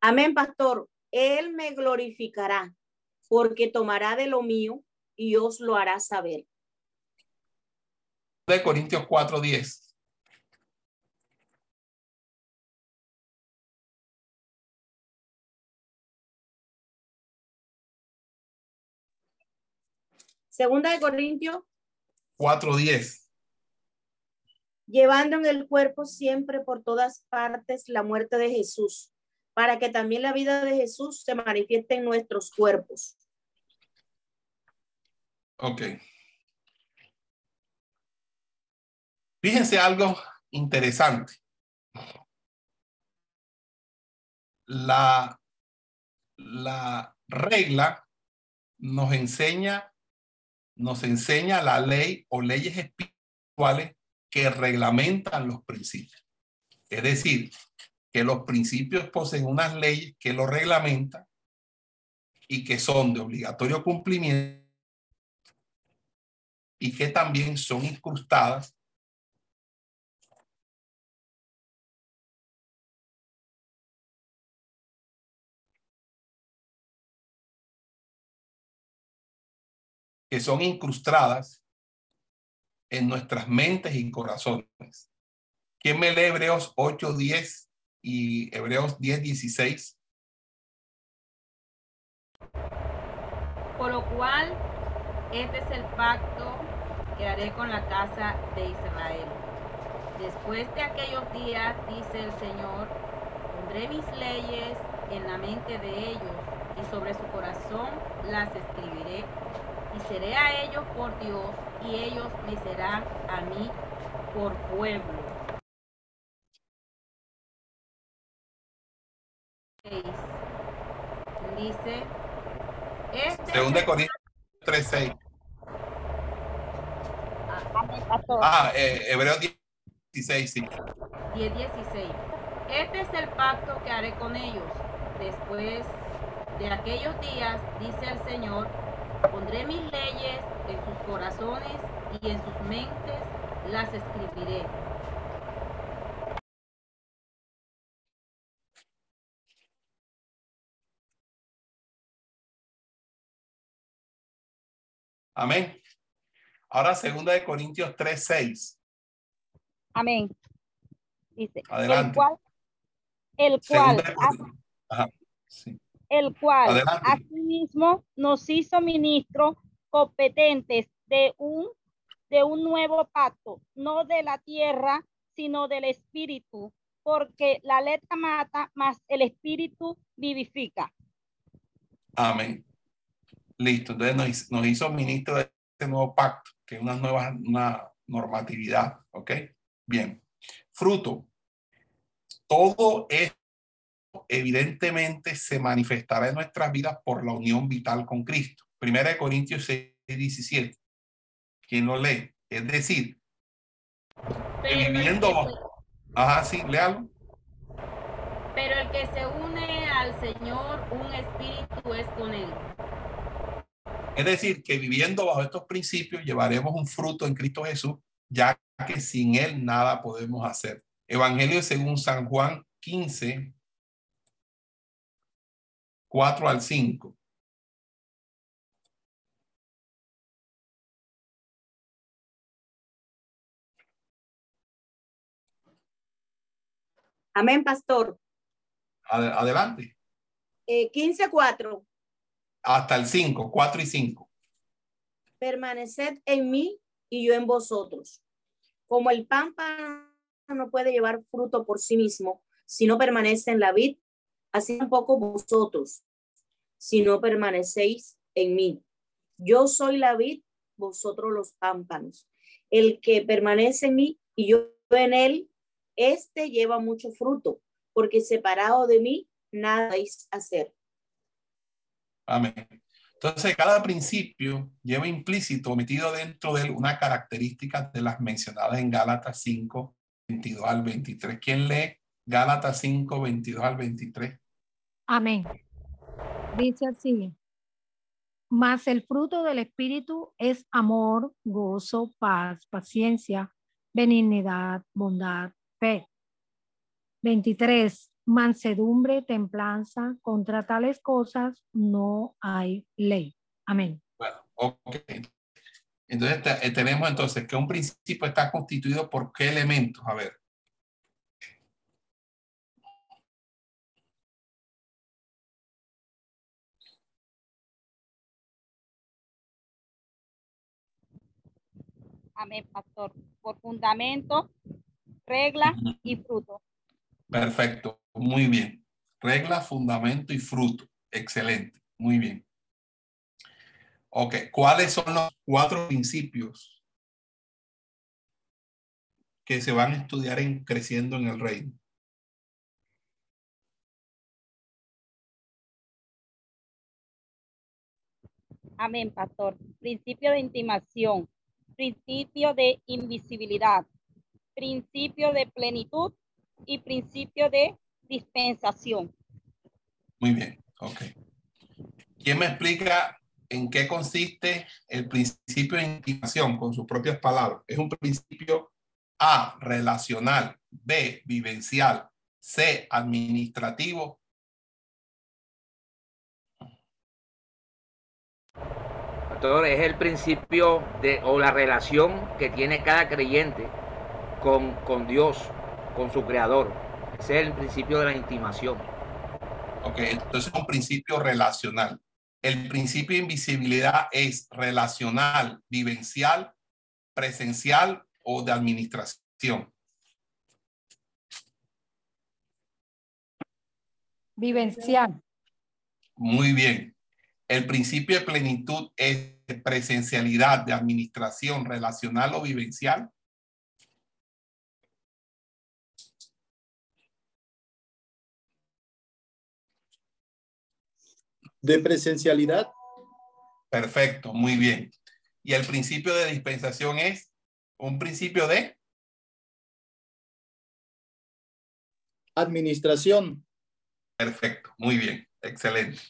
Amén, pastor. Él me glorificará porque tomará de lo mío y os lo hará saber. De Corintios 4:10. Segunda de Corintios, 4:10. llevando en el cuerpo siempre por todas partes la muerte de Jesús, para que también la vida de Jesús se manifieste en nuestros cuerpos. Ok. Fíjense algo interesante. La, la regla nos enseña, nos enseña la ley o leyes espirituales que reglamentan los principios. Es decir, que los principios poseen unas leyes que lo reglamentan y que son de obligatorio cumplimiento y que también son incrustadas que son incrustadas en nuestras mentes y corazones. ¿Quién me lee Hebreos 8, 10 y Hebreos 10, 16. Por lo cual, este es el pacto que haré con la casa de Israel. Después de aquellos días, dice el Señor, pondré mis leyes en la mente de ellos y sobre su corazón las escribiré y seré a ellos por Dios y ellos me serán a mí por pueblo. Dice, este Segunda de Corintios 3.6. Ah, Ah, eh, Hebreos 16, sí. 10, 16. Este es el pacto que haré con ellos. Después de aquellos días, dice el Señor, pondré mis leyes en sus corazones y en sus mentes las escribiré. Amén. Ahora segunda de Corintios 3.6. Amén. Dice, Adelante. el cual, el cual, Segunda de Corintios. Ajá, sí. El cual Adelante. asimismo nos hizo ministros competentes de un, de un nuevo pacto, no de la tierra, sino del espíritu, porque la letra mata, mas el espíritu vivifica. Amén. Listo. Entonces nos, hizo- nos hizo ministro de este nuevo pacto, que es una nueva una normatividad. ¿Ok? Bien. Fruto. Todo esto evidentemente se manifestará en nuestras vidas por la unión vital con Cristo. Primera de Corintios 6, 17. ¿Quién lo lee? Es decir, Pero viviendo se, ajá, sí, léalo. pero el que se une al Señor, un espíritu es con él. Es decir, que viviendo bajo estos principios llevaremos un fruto en Cristo Jesús, ya que sin Él nada podemos hacer. Evangelio según San Juan 15, 4 al 5. Amén, pastor. Ade- Adelante. Eh, 15.4. Hasta el 5, 4 y 5. Permaneced en mí y yo en vosotros. Como el pámpano no puede llevar fruto por sí mismo si no permanece en la vid, así tampoco vosotros, si no permanecéis en mí. Yo soy la vid, vosotros los pámpanos. El que permanece en mí y yo en él, este lleva mucho fruto, porque separado de mí, nada vais hacer. Amén. Entonces, cada principio lleva implícito, metido dentro de él, una característica de las mencionadas en Gálatas 5, 22 al 23. ¿Quién lee Gálatas 5, 22 al 23? Amén. Dice así. Mas el fruto del Espíritu es amor, gozo, paz, paciencia, benignidad, bondad, fe. 23. Mansedumbre, templanza. Contra tales cosas no hay ley. Amén. Bueno, ok. Entonces eh, tenemos entonces que un principio está constituido por qué elementos. A ver, Amén, pastor. Por fundamento, regla y fruto. perfecto, muy bien. Regla, fundamento y fruto. Excelente, muy bien. Ok, ¿cuáles son los cuatro principios que se van a estudiar en creciendo en el reino? Amén, pastor. Principio de intimación, principio de invisibilidad, principio de plenitud y principio de dispensación. Muy bien, ok. ¿Quién me explica en qué consiste el principio de intimación con sus propias palabras? Es un principio A, relacional, B, vivencial, C, administrativo. Pastor, es el principio de o la relación que tiene cada creyente con, con Dios, con su creador. Ese es el principio de la intimación. Ok, entonces es un principio relacional. El principio de invisibilidad es relacional, vivencial, presencial o de administración. Vivencial. Muy bien. El principio de plenitud es presencialidad, de administración relacional o vivencial. De presencialidad. Perfecto, muy bien. Y el principio de dispensación es un principio de Administración. Perfecto, muy bien, excelente.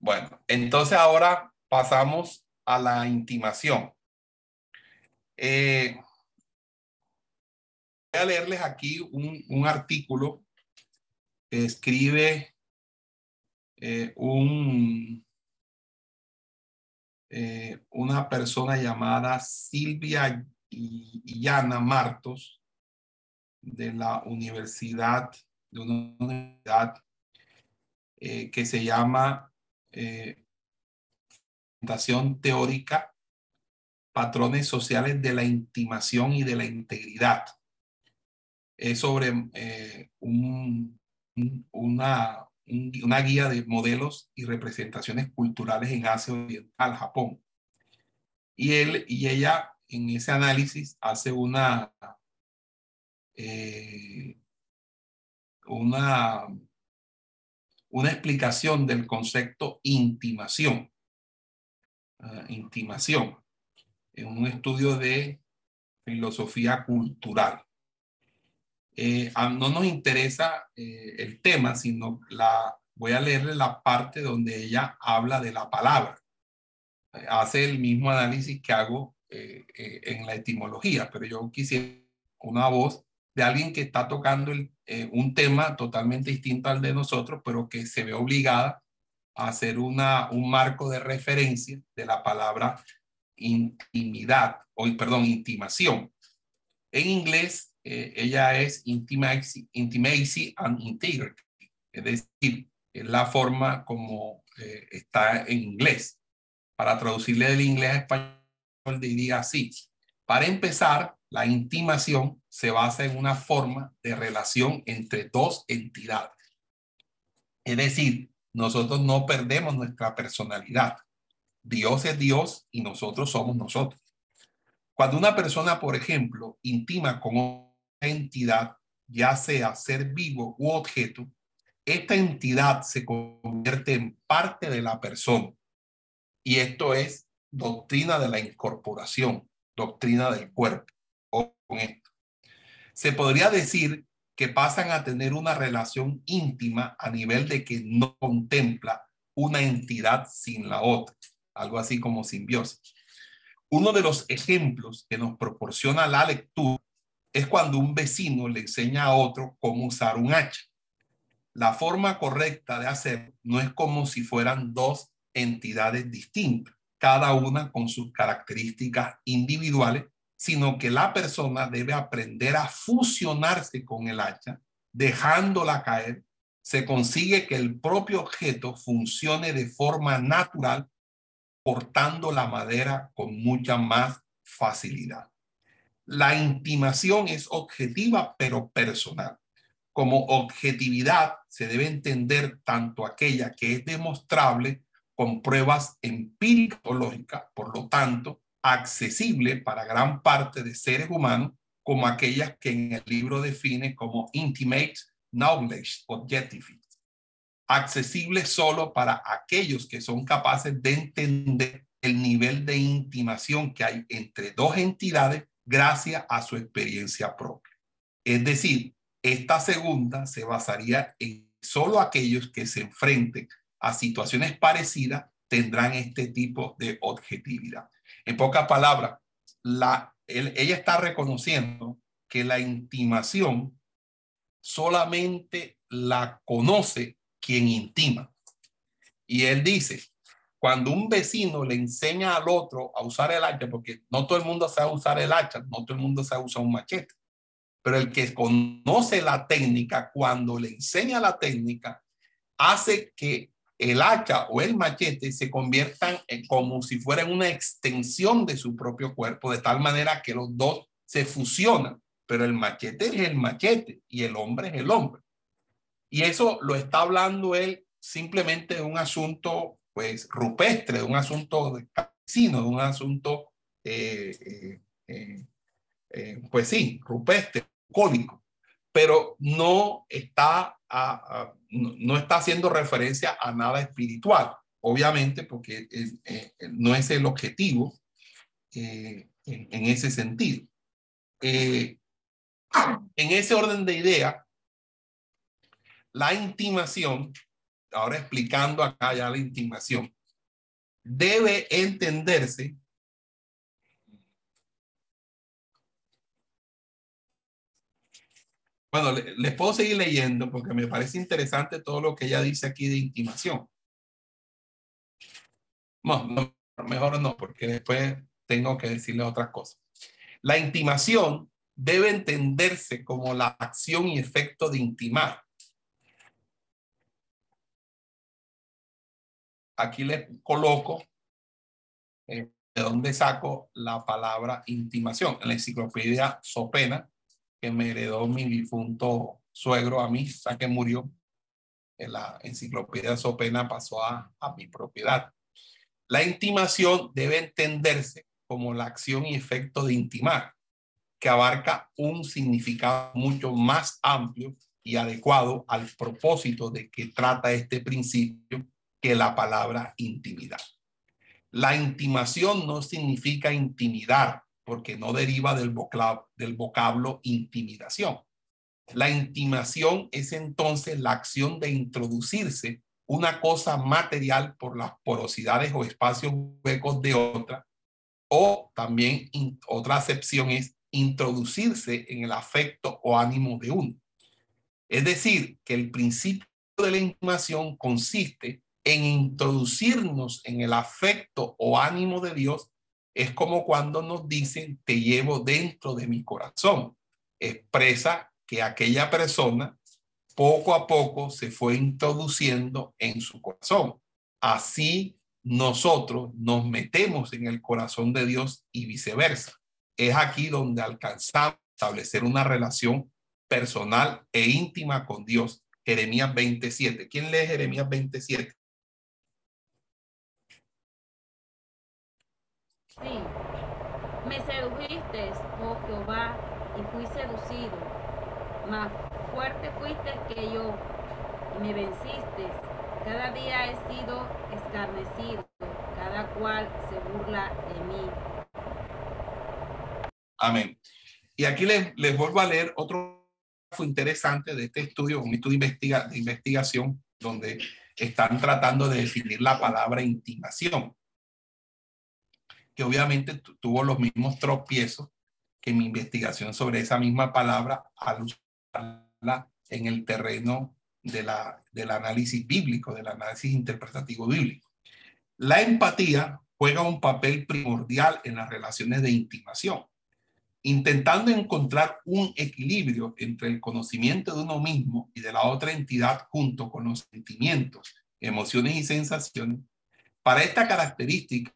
Bueno, entonces ahora pasamos a la intimación. Eh, voy a leerles aquí un, artículo que escribe eh, un, eh, una persona llamada Silvia Illana Martos de la universidad, de una universidad que se llama eh, Presentación Teórica, Patrones Sociales de la Intimación y de la Integridad. Es sobre eh, un, un- una, un- una guía de modelos y representaciones culturales en Asia Oriental, Japón. Y él y ella en ese análisis hace una, eh, una, una explicación del concepto intimación. Ah, intimación en un estudio de filosofía cultural. Eh, no nos interesa eh, el tema, sino la, voy a leerle la parte donde ella habla de la palabra. Eh, Hace el mismo análisis que hago en la etimología, pero yo quisiera una voz de alguien que está tocando eh, un tema totalmente distinto al de nosotros, pero que se ve obligada a hacer una, un marco de referencia de la palabra intimidad, o perdón, intimación. En inglés, eh, ella es intimacy, intimacy and integrity, es decir, es la forma como eh, está en inglés. Para traducirle del inglés a español diría así. Para empezar, la intimación se basa en una forma de relación entre dos entidades. Es decir, nosotros no perdemos nuestra personalidad. Dios es Dios y nosotros somos nosotros. Cuando una persona, por ejemplo, intima con una entidad, ya sea ser vivo u objeto, esta entidad se convierte en parte de la persona. Y esto es doctrina de la incorporación, doctrina del cuerpo. Ojo con esto. Se podría decir que pasan a tener una relación íntima a nivel de que no contempla una entidad sin la otra, algo así como simbiosis. Uno de los ejemplos que nos proporciona la lectura es cuando un vecino le enseña a otro cómo usar un hacha. La forma correcta de hacer no es como si fueran dos entidades distintas, cada una con sus características individuales, sino que la persona debe aprender a fusionarse con el hacha, dejándola caer. Se consigue que el propio objeto funcione de forma natural, cortando la madera con mucha más facilidad. La intimación es objetiva pero personal. Como objetividad se debe entender tanto aquella que es demostrable con pruebas empíricas o lógicas, por lo tanto, accesible para gran parte de seres humanos, como aquellas que en el libro define como intimate knowledge objective, accesible solo para aquellos que son capaces de entender el nivel de intimación que hay entre dos entidades gracias a su experiencia propia. Es decir, esta segunda se basaría en solo aquellos que se enfrenten a situaciones parecidas tendrán este tipo de objetividad. En pocas palabras, ella está reconociendo que la intimación solamente la conoce quien intima. Y él dice, cuando un vecino le enseña al otro a usar el hacha, porque no todo el mundo sabe usar el hacha, no todo el mundo sabe usar un machete, pero el que conoce la técnica, cuando le enseña la técnica, hace que el hacha o el machete se conviertan en como si fueran una extensión de su propio cuerpo, de tal manera que los dos se fusionan, pero el machete es el machete y el hombre es el hombre. Y eso lo está hablando él simplemente de un asunto pues rupestre, de un asunto de campesino, de un asunto, eh, eh, eh, pues sí, rupestre, cónico, pero no está, no, está haciendo referencia a nada espiritual, obviamente, porque no es el objetivo en, en, ese sentido. en ese orden de idea, la intimación ahora explicando acá ya la intimación, debe entenderse Bueno, les puedo seguir leyendo porque me parece interesante todo lo que ella dice aquí de intimación. No, mejor no, porque después tengo que decirle otras cosas. La intimación debe entenderse como la acción y efecto de intimar. aquí le coloco eh, de dónde saco la palabra intimación. En la enciclopedia Sopena, que me heredó mi difunto suegro a mí, ya que murió, en la enciclopedia Sopena pasó a, a mi propiedad. La intimación debe entenderse como la acción y efecto de intimar, que abarca un significado mucho más amplio y adecuado al propósito de que trata este principio que la palabra intimidad. La intimación no significa intimidar, porque no deriva del vocablo, del vocablo intimidación. La intimación es entonces la acción de introducirse una cosa material por las porosidades o espacios huecos de otra, o también otra acepción es introducirse en el afecto o ánimo de uno. Es decir, que el principio de la intimación consiste en introducirnos en el afecto o ánimo de Dios es como cuando nos dicen, te llevo dentro de mi corazón. Expresa que aquella persona poco a poco se fue introduciendo en su corazón. Así nosotros nos metemos en el corazón de Dios y viceversa. Es aquí donde alcanzamos a establecer una relación personal e íntima con Dios. Jeremías 27. ¿Quién lee Jeremías 27? Sí, me sedujiste, oh Jehová, y fui seducido. Más fuerte fuiste que yo, y me venciste. Cada día he sido escarnecido, cada cual se burla de mí. Amén. Y aquí les, les vuelvo a leer otro fue interesante de este estudio, un estudio de investigación donde están tratando de definir la palabra intimación que obviamente tuvo los mismos tropiezos que mi investigación sobre esa misma palabra al usarla en el terreno de la, del análisis bíblico, del análisis interpretativo bíblico. La empatía juega un papel primordial en las relaciones de intimación, intentando encontrar un equilibrio entre el conocimiento de uno mismo y de la otra entidad junto con los sentimientos, emociones y sensaciones. Para esta característica,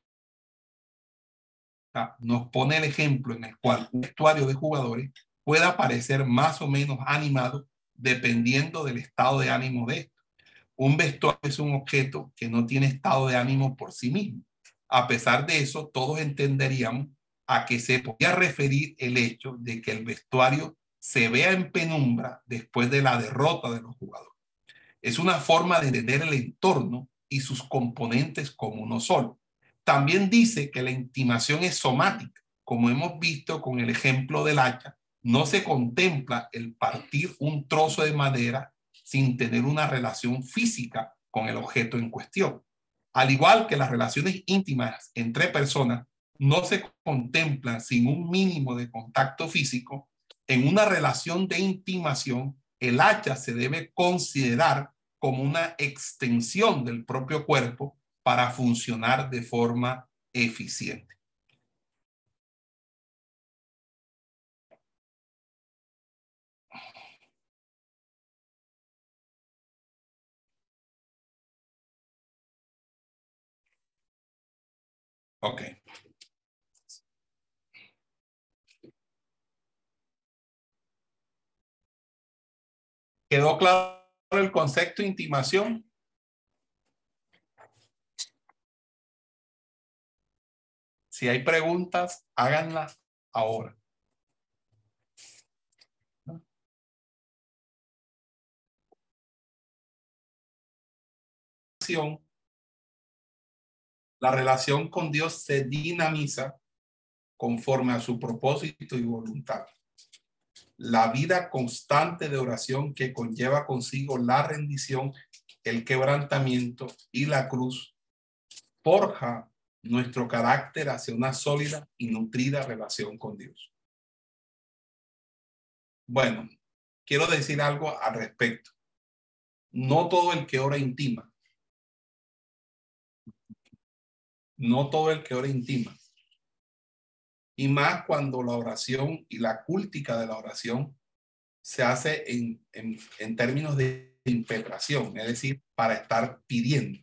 nos pone el ejemplo en el cual un vestuario de jugadores pueda parecer más o menos animado dependiendo del estado de ánimo de esto. Un vestuario es un objeto que no tiene estado de ánimo por sí mismo. A pesar de eso, todos entenderíamos a que se podía referir el hecho de que el vestuario se vea en penumbra después de la derrota de los jugadores. Es una forma de entender el entorno y sus componentes como uno solo. También dice que la intimación es somática. Como hemos visto con el ejemplo del hacha, no se contempla el partir un trozo de madera sin tener una relación física con el objeto en cuestión. Al igual que las relaciones íntimas entre personas no se contemplan sin un mínimo de contacto físico, en una relación de intimación, el hacha se debe considerar como una extensión del propio cuerpo para funcionar de forma eficiente. Ok. ¿Quedó claro el concepto de intimación? Si hay preguntas, háganlas ahora. La relación con Dios se dinamiza conforme a su propósito y voluntad. La vida constante de oración que conlleva consigo la rendición, el quebrantamiento y la cruz forja nuestro carácter hacia una sólida y nutrida relación con Dios. Bueno, quiero decir algo al respecto. No todo el que ora intima. No todo el que ora intima. Y más cuando la oración y la cúltica de la oración se hace en, en, en términos de impetración, es decir, para estar pidiendo.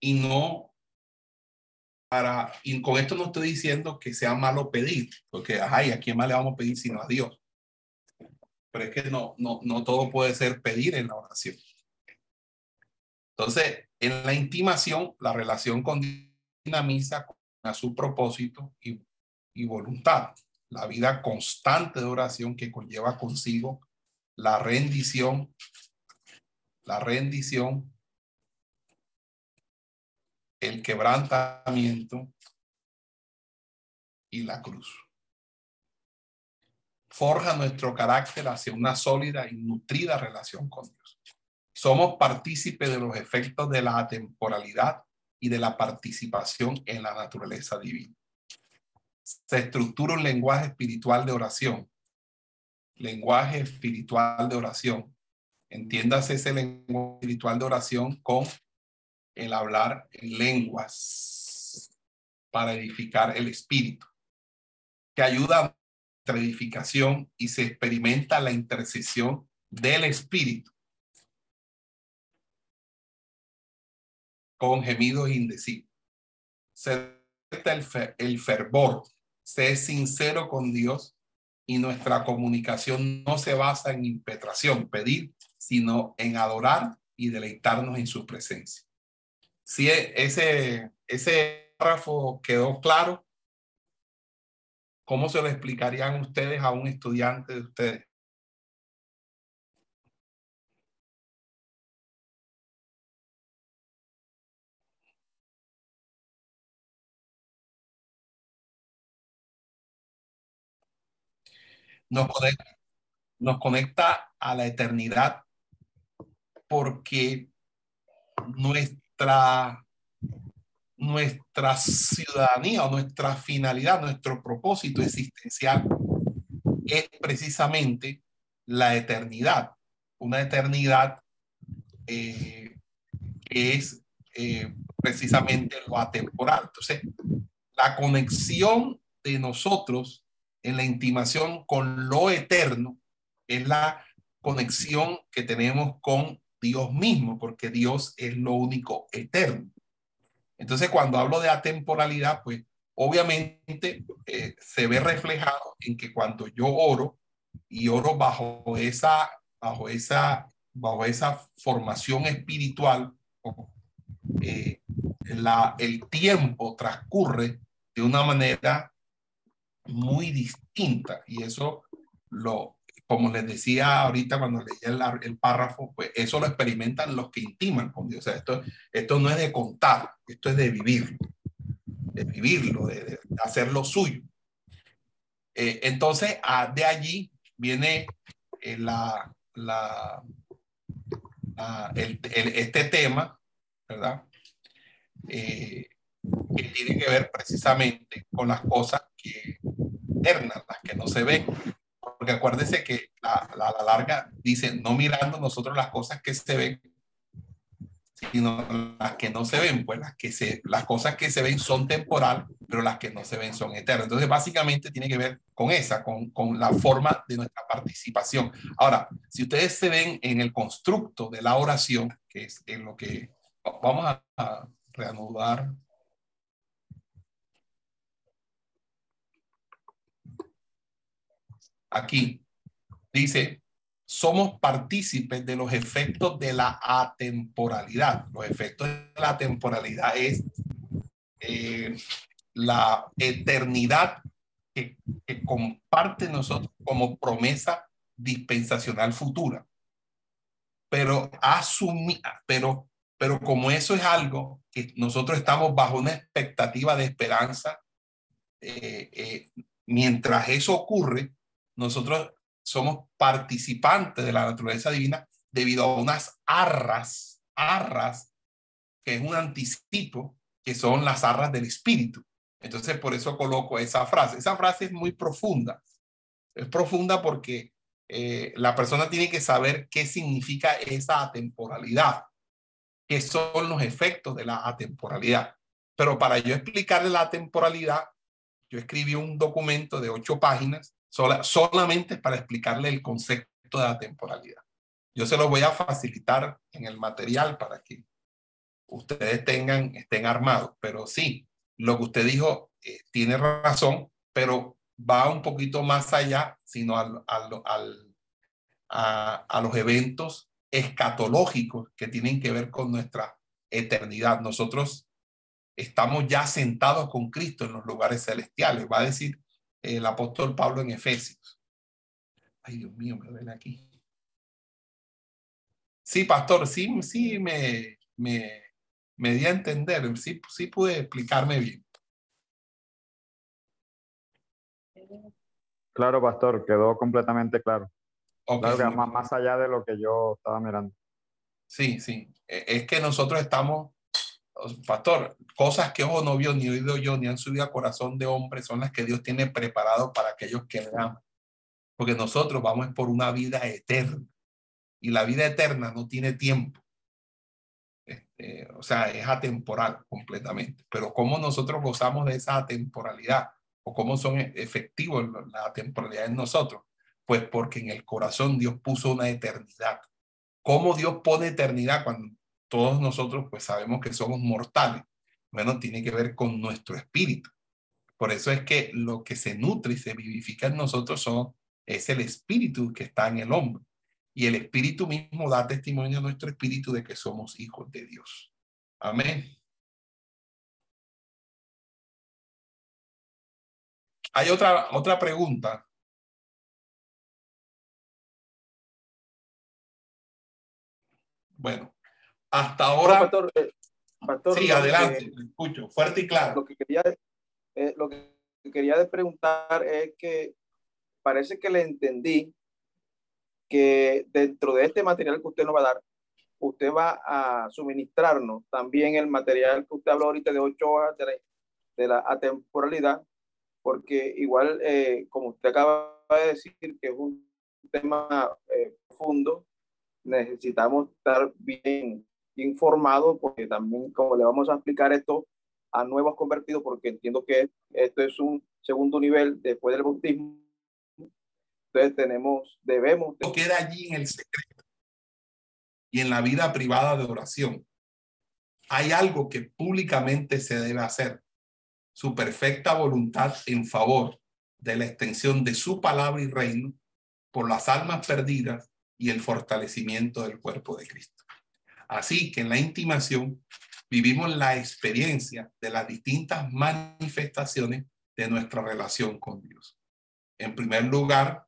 Y no para, y con esto no estoy diciendo que sea malo pedir, porque, ay, ¿a quién más le vamos a pedir sino a Dios? Pero es que no, no, no todo puede ser pedir en la oración. Entonces, en la intimación, la relación con dinamiza a su propósito y, y voluntad. La vida constante de oración que conlleva consigo la rendición, la rendición el quebrantamiento y la cruz. Forja nuestro carácter hacia una sólida y nutrida relación con Dios. Somos partícipes de los efectos de la atemporalidad y de la participación en la naturaleza divina. Se estructura un lenguaje espiritual de oración. Lenguaje espiritual de oración. Entiéndase ese lenguaje espiritual de oración con el hablar en lenguas para edificar el espíritu, que ayuda a nuestra edificación y se experimenta la intercesión del espíritu con gemidos indecibles. Se el, el fervor, se es sincero con Dios y nuestra comunicación no se basa en impetración, pedir, sino en adorar y deleitarnos en su presencia si ese, ese párrafo quedó claro, ¿cómo se lo explicarían ustedes a un estudiante de ustedes? Nos conecta, nos conecta a la eternidad porque nuestra nuestra, ciudadanía o nuestra finalidad, nuestro propósito existencial es precisamente la eternidad, una eternidad eh, que es eh, precisamente lo atemporal. Entonces, la conexión de nosotros en la intimación con lo eterno es la conexión que tenemos con Dios mismo, porque Dios es lo único eterno. Entonces, cuando hablo de atemporalidad, pues obviamente eh, se ve reflejado en que cuando yo oro y oro bajo esa, bajo esa, bajo esa formación espiritual, eh, la, el tiempo transcurre de una manera muy distinta y eso lo, como les decía ahorita cuando leía el, párrafo, pues eso lo experimentan los que intiman con Dios. O sea, esto, esto no es de contar, esto es de vivirlo, de vivirlo, de, hacer suyo. Eh, entonces, de allí viene eh, la, la, el, este tema, ¿verdad? Eh, que tiene que ver precisamente con las cosas que las que no se ven, porque acuérdense que a la, la, larga dice, no mirando nosotros las cosas que se ven, sino las que no se ven, pues las, que se, las cosas que se ven son temporal, pero las que no se ven son eternas. Entonces, básicamente tiene que ver con esa, con, con la forma de nuestra participación. Ahora, si ustedes se ven en el constructo de la oración, que es en lo que vamos a reanudar. Aquí dice, somos partícipes de los efectos de la atemporalidad. Los efectos de la temporalidad es eh, la eternidad que, que comparte nosotros como promesa dispensacional futura. Pero asumir, pero, pero como eso es algo que nosotros estamos bajo una expectativa de esperanza, eh, eh, mientras eso ocurre, nosotros somos participantes de la naturaleza divina debido a unas arras, arras, que es un anticipo, que son las arras del espíritu. Entonces, por eso coloco esa frase. Esa frase es muy profunda. Es profunda porque eh, la persona tiene que saber qué significa esa atemporalidad, qué son los efectos de la atemporalidad. Pero para yo explicarle la atemporalidad, yo escribí un documento de ocho páginas sola, solamente para explicarle el concepto de la temporalidad. Yo se lo voy a facilitar en el material para que ustedes tengan, estén armados. Pero sí, lo que usted dijo eh, tiene razón, pero va un poquito más allá, sino al, al, al, a, a los eventos escatológicos que tienen que ver con nuestra eternidad. Nosotros estamos ya sentados con Cristo en los lugares celestiales, va a decir el apóstol Pablo en Efesios. Ay, Dios mío, me duele aquí. Sí, pastor, sí, sí me, me, me di a entender, sí, sí pude explicarme bien. Claro, pastor, quedó completamente claro. Okay, claro que más, más allá de lo que yo estaba mirando. Sí, sí. Es que nosotros estamos, pastor, cosas que ojo no vio, ni oído yo, ni han subido a corazón de hombre, son las que Dios tiene preparado para aquellos que le aman. Porque nosotros vamos por una vida eterna. Y la vida eterna no tiene tiempo. Este, o sea, es atemporal completamente. Pero cómo nosotros gozamos de esa atemporalidad o cómo son efectivos la temporalidad en nosotros, pues porque en el corazón Dios puso una eternidad. ¿Cómo Dios pone eternidad cuando todos nosotros pues sabemos que somos mortales? Bueno, tiene que ver con nuestro espíritu. Por eso es que lo que se nutre y se vivifica en nosotros son, es el espíritu que está en el hombre. Y el espíritu mismo da testimonio a nuestro espíritu de que somos hijos de Dios. Amén. Hay otra, otra pregunta. Bueno, hasta ahora. Pastor, eh, pastor, sí, adelante, escucho, fuerte y claro. Lo que quería, eh, lo que quería preguntar es que parece que le entendí que dentro de este material que usted nos va a dar, usted va a suministrarnos también el material que usted habló ahorita de ocho horas de la, de la atemporalidad, porque igual, eh, como usted acaba de decir, que es un tema eh, profundo, necesitamos estar bien informados, porque también, como le vamos a explicar esto a nuevos convertidos, porque entiendo que esto es un segundo nivel después del bautismo. Entonces tenemos, debemos... Esto queda allí en el secreto y en la vida privada de oración. Hay algo que públicamente se debe hacer. Su perfecta voluntad en favor de la extensión de su palabra y reino por las almas perdidas y el fortalecimiento del cuerpo de Cristo. Así que en la intimación vivimos la experiencia de las distintas manifestaciones de nuestra relación con Dios. En primer lugar,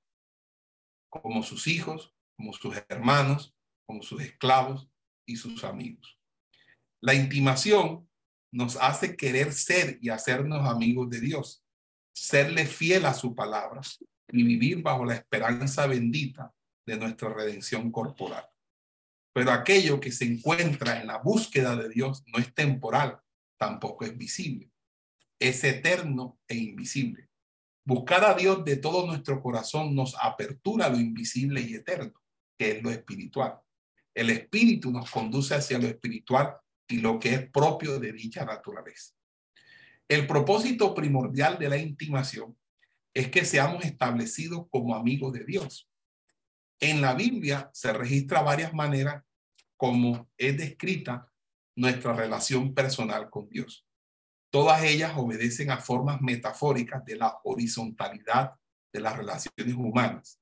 como sus hijos, como sus hermanos, como sus esclavos y sus amigos. La intimación nos hace querer ser y hacernos amigos de Dios, serle fiel a su palabra y vivir bajo la esperanza bendita de nuestra redención corporal. Pero aquello que se encuentra en la búsqueda de Dios no es temporal, tampoco es visible. Es eterno e invisible. Buscar a Dios de todo nuestro corazón nos apertura lo invisible y eterno, que es lo espiritual. El espíritu nos conduce hacia lo espiritual y lo que es propio de dicha naturaleza. El propósito primordial de la intimación es que seamos establecidos como amigos de Dios. En la Biblia se registra varias maneras como es descrita nuestra relación personal con Dios. Todas ellas obedecen a formas metafóricas de la horizontalidad de las relaciones humanas,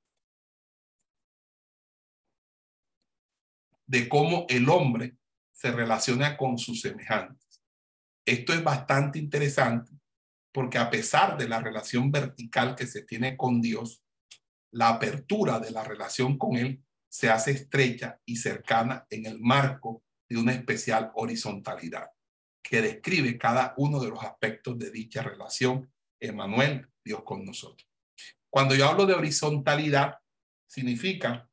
de cómo el hombre se relaciona con sus semejantes. Esto es bastante interesante porque a pesar de la relación vertical que se tiene con Dios, la apertura de la relación con Él se hace estrecha y cercana en el marco de una especial horizontalidad que describe cada uno de los aspectos de dicha relación, Emanuel, Dios con nosotros. Cuando yo hablo de horizontalidad, significa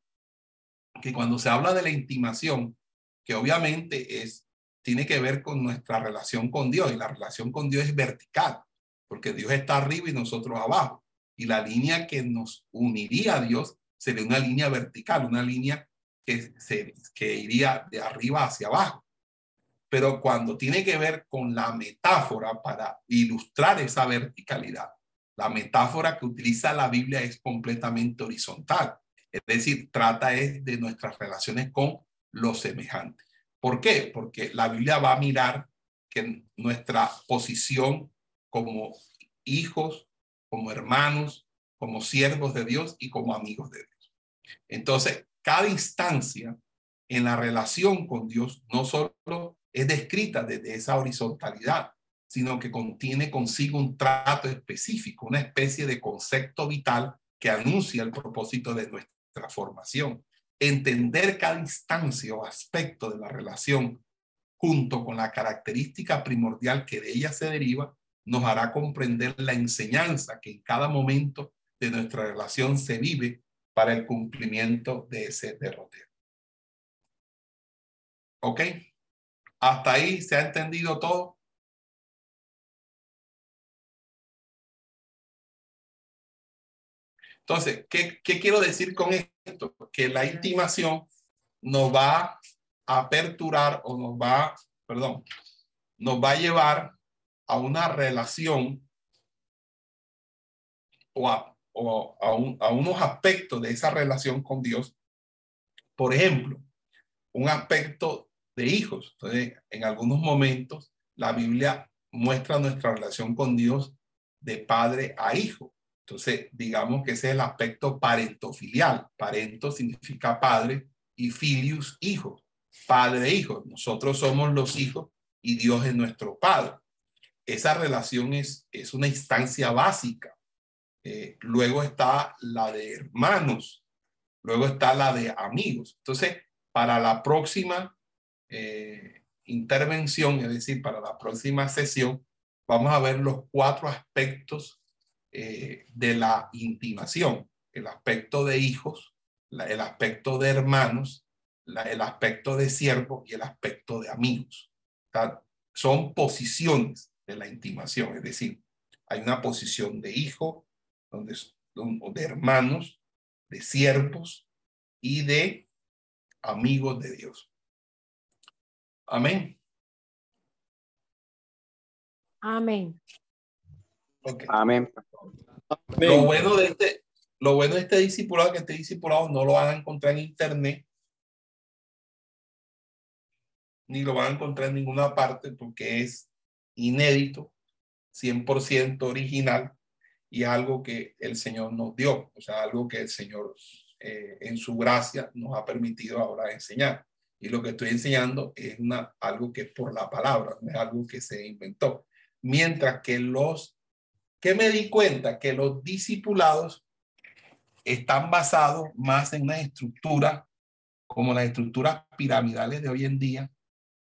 que cuando se habla de la intimación, que obviamente es, tiene que ver con nuestra relación con Dios, y la relación con Dios es vertical, porque Dios está arriba y nosotros abajo. Y la línea que nos uniría a Dios sería una línea vertical, una línea que, se, que iría de arriba hacia abajo. Pero cuando tiene que ver con la metáfora para ilustrar esa verticalidad, la metáfora que utiliza la Biblia es completamente horizontal. Es decir, trata es de nuestras relaciones con los semejantes. ¿Por qué? Porque la Biblia va a mirar que nuestra posición como hijos, como hermanos, como siervos de Dios y como amigos de Dios. Entonces, cada instancia en la relación con Dios no solo es descrita desde esa horizontalidad, sino que contiene consigo un trato específico, una especie de concepto vital que anuncia el propósito de nuestra formación. Entender cada instancia o aspecto de la relación junto con la característica primordial que de ella se deriva, nos hará comprender la enseñanza que en cada momento de nuestra relación se vive para el cumplimiento de ese derrotero. ¿Ok? ¿Hasta ahí se ha entendido todo? Entonces, ¿qué, ¿qué, quiero decir con esto? Que la intimación nos va a aperturar o nos va, perdón, nos va a llevar a una relación o a o a, unos aspectos de esa relación con Dios. Por ejemplo, un aspecto de hijos. Entonces, en algunos momentos, la Biblia muestra nuestra relación con Dios de padre a hijo. Entonces, digamos que ese es el aspecto parentofilial. Parento significa padre y filius, hijo. Padre e hijo. Nosotros somos los hijos y Dios es nuestro padre. Esa relación es, es una instancia básica eh, luego está la de hermanos, luego está la de amigos. Entonces, para la próxima eh, intervención, es decir, para la próxima sesión, vamos a ver los cuatro aspectos eh, de la intimación, el aspecto de hijos, el aspecto de hermanos, el aspecto de siervo y el aspecto de amigos. son posiciones de la intimación, es decir, hay una posición de hijo, donde, de hermanos, de siervos y de amigos de Dios. Amén. Amén. Amén. Lo bueno de este, lo bueno de este discipulado, que este discipulado no lo van a encontrar en internet, ni lo van a encontrar en ninguna parte porque es inédito, 100% original y algo que el Señor nos dio, o sea, algo que el Señor eh, en su gracia nos ha permitido ahora enseñar. Y lo que estoy enseñando es una, algo que es por la palabra, no es algo que se inventó. Mientras que los, que me di cuenta que los discipulados están basados más en una estructura como las estructuras piramidales de hoy en día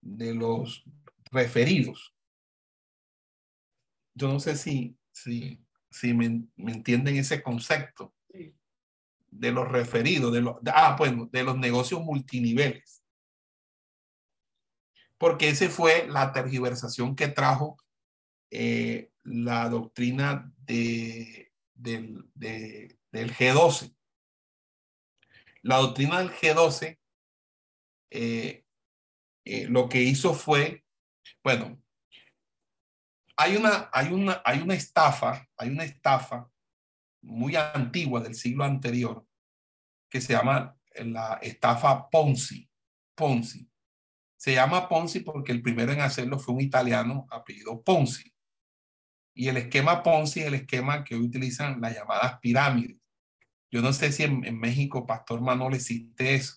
de los referidos. Yo no sé si, si si me, entienden ese concepto de los referidos, de los, ah, bueno, de los negocios multiniveles. Porque ese fue la tergiversación que trajo eh, la doctrina de, del, del G12. La doctrina del G12 eh, eh, lo que hizo fue, bueno, hay una, hay una, hay una estafa, hay una estafa muy antigua del siglo anterior que se llama la estafa Ponzi. Ponzi. Se llama Ponzi porque el primero en hacerlo fue un italiano apellido Ponzi. Y el esquema Ponzi es el esquema que hoy utilizan las llamadas pirámides. Yo no sé si en, México, Pastor Manuel, existe eso,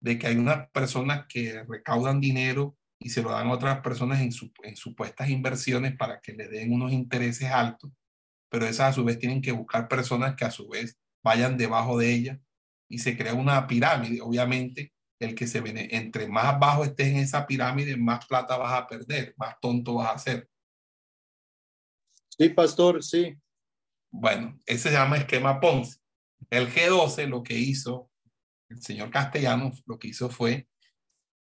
de que hay unas personas que recaudan dinero y se lo dan a otras personas en, su, en supuestas inversiones para que le den unos intereses altos, pero esas a su vez tienen que buscar personas que a su vez vayan debajo de ella y se crea una pirámide. Obviamente, el que se viene, entre más bajo estés en esa pirámide, más plata vas a perder, más tonto vas a ser. Sí, pastor, sí. Bueno, ese se llama esquema Ponce. El G12 lo que hizo, el señor Castellanos lo que hizo fue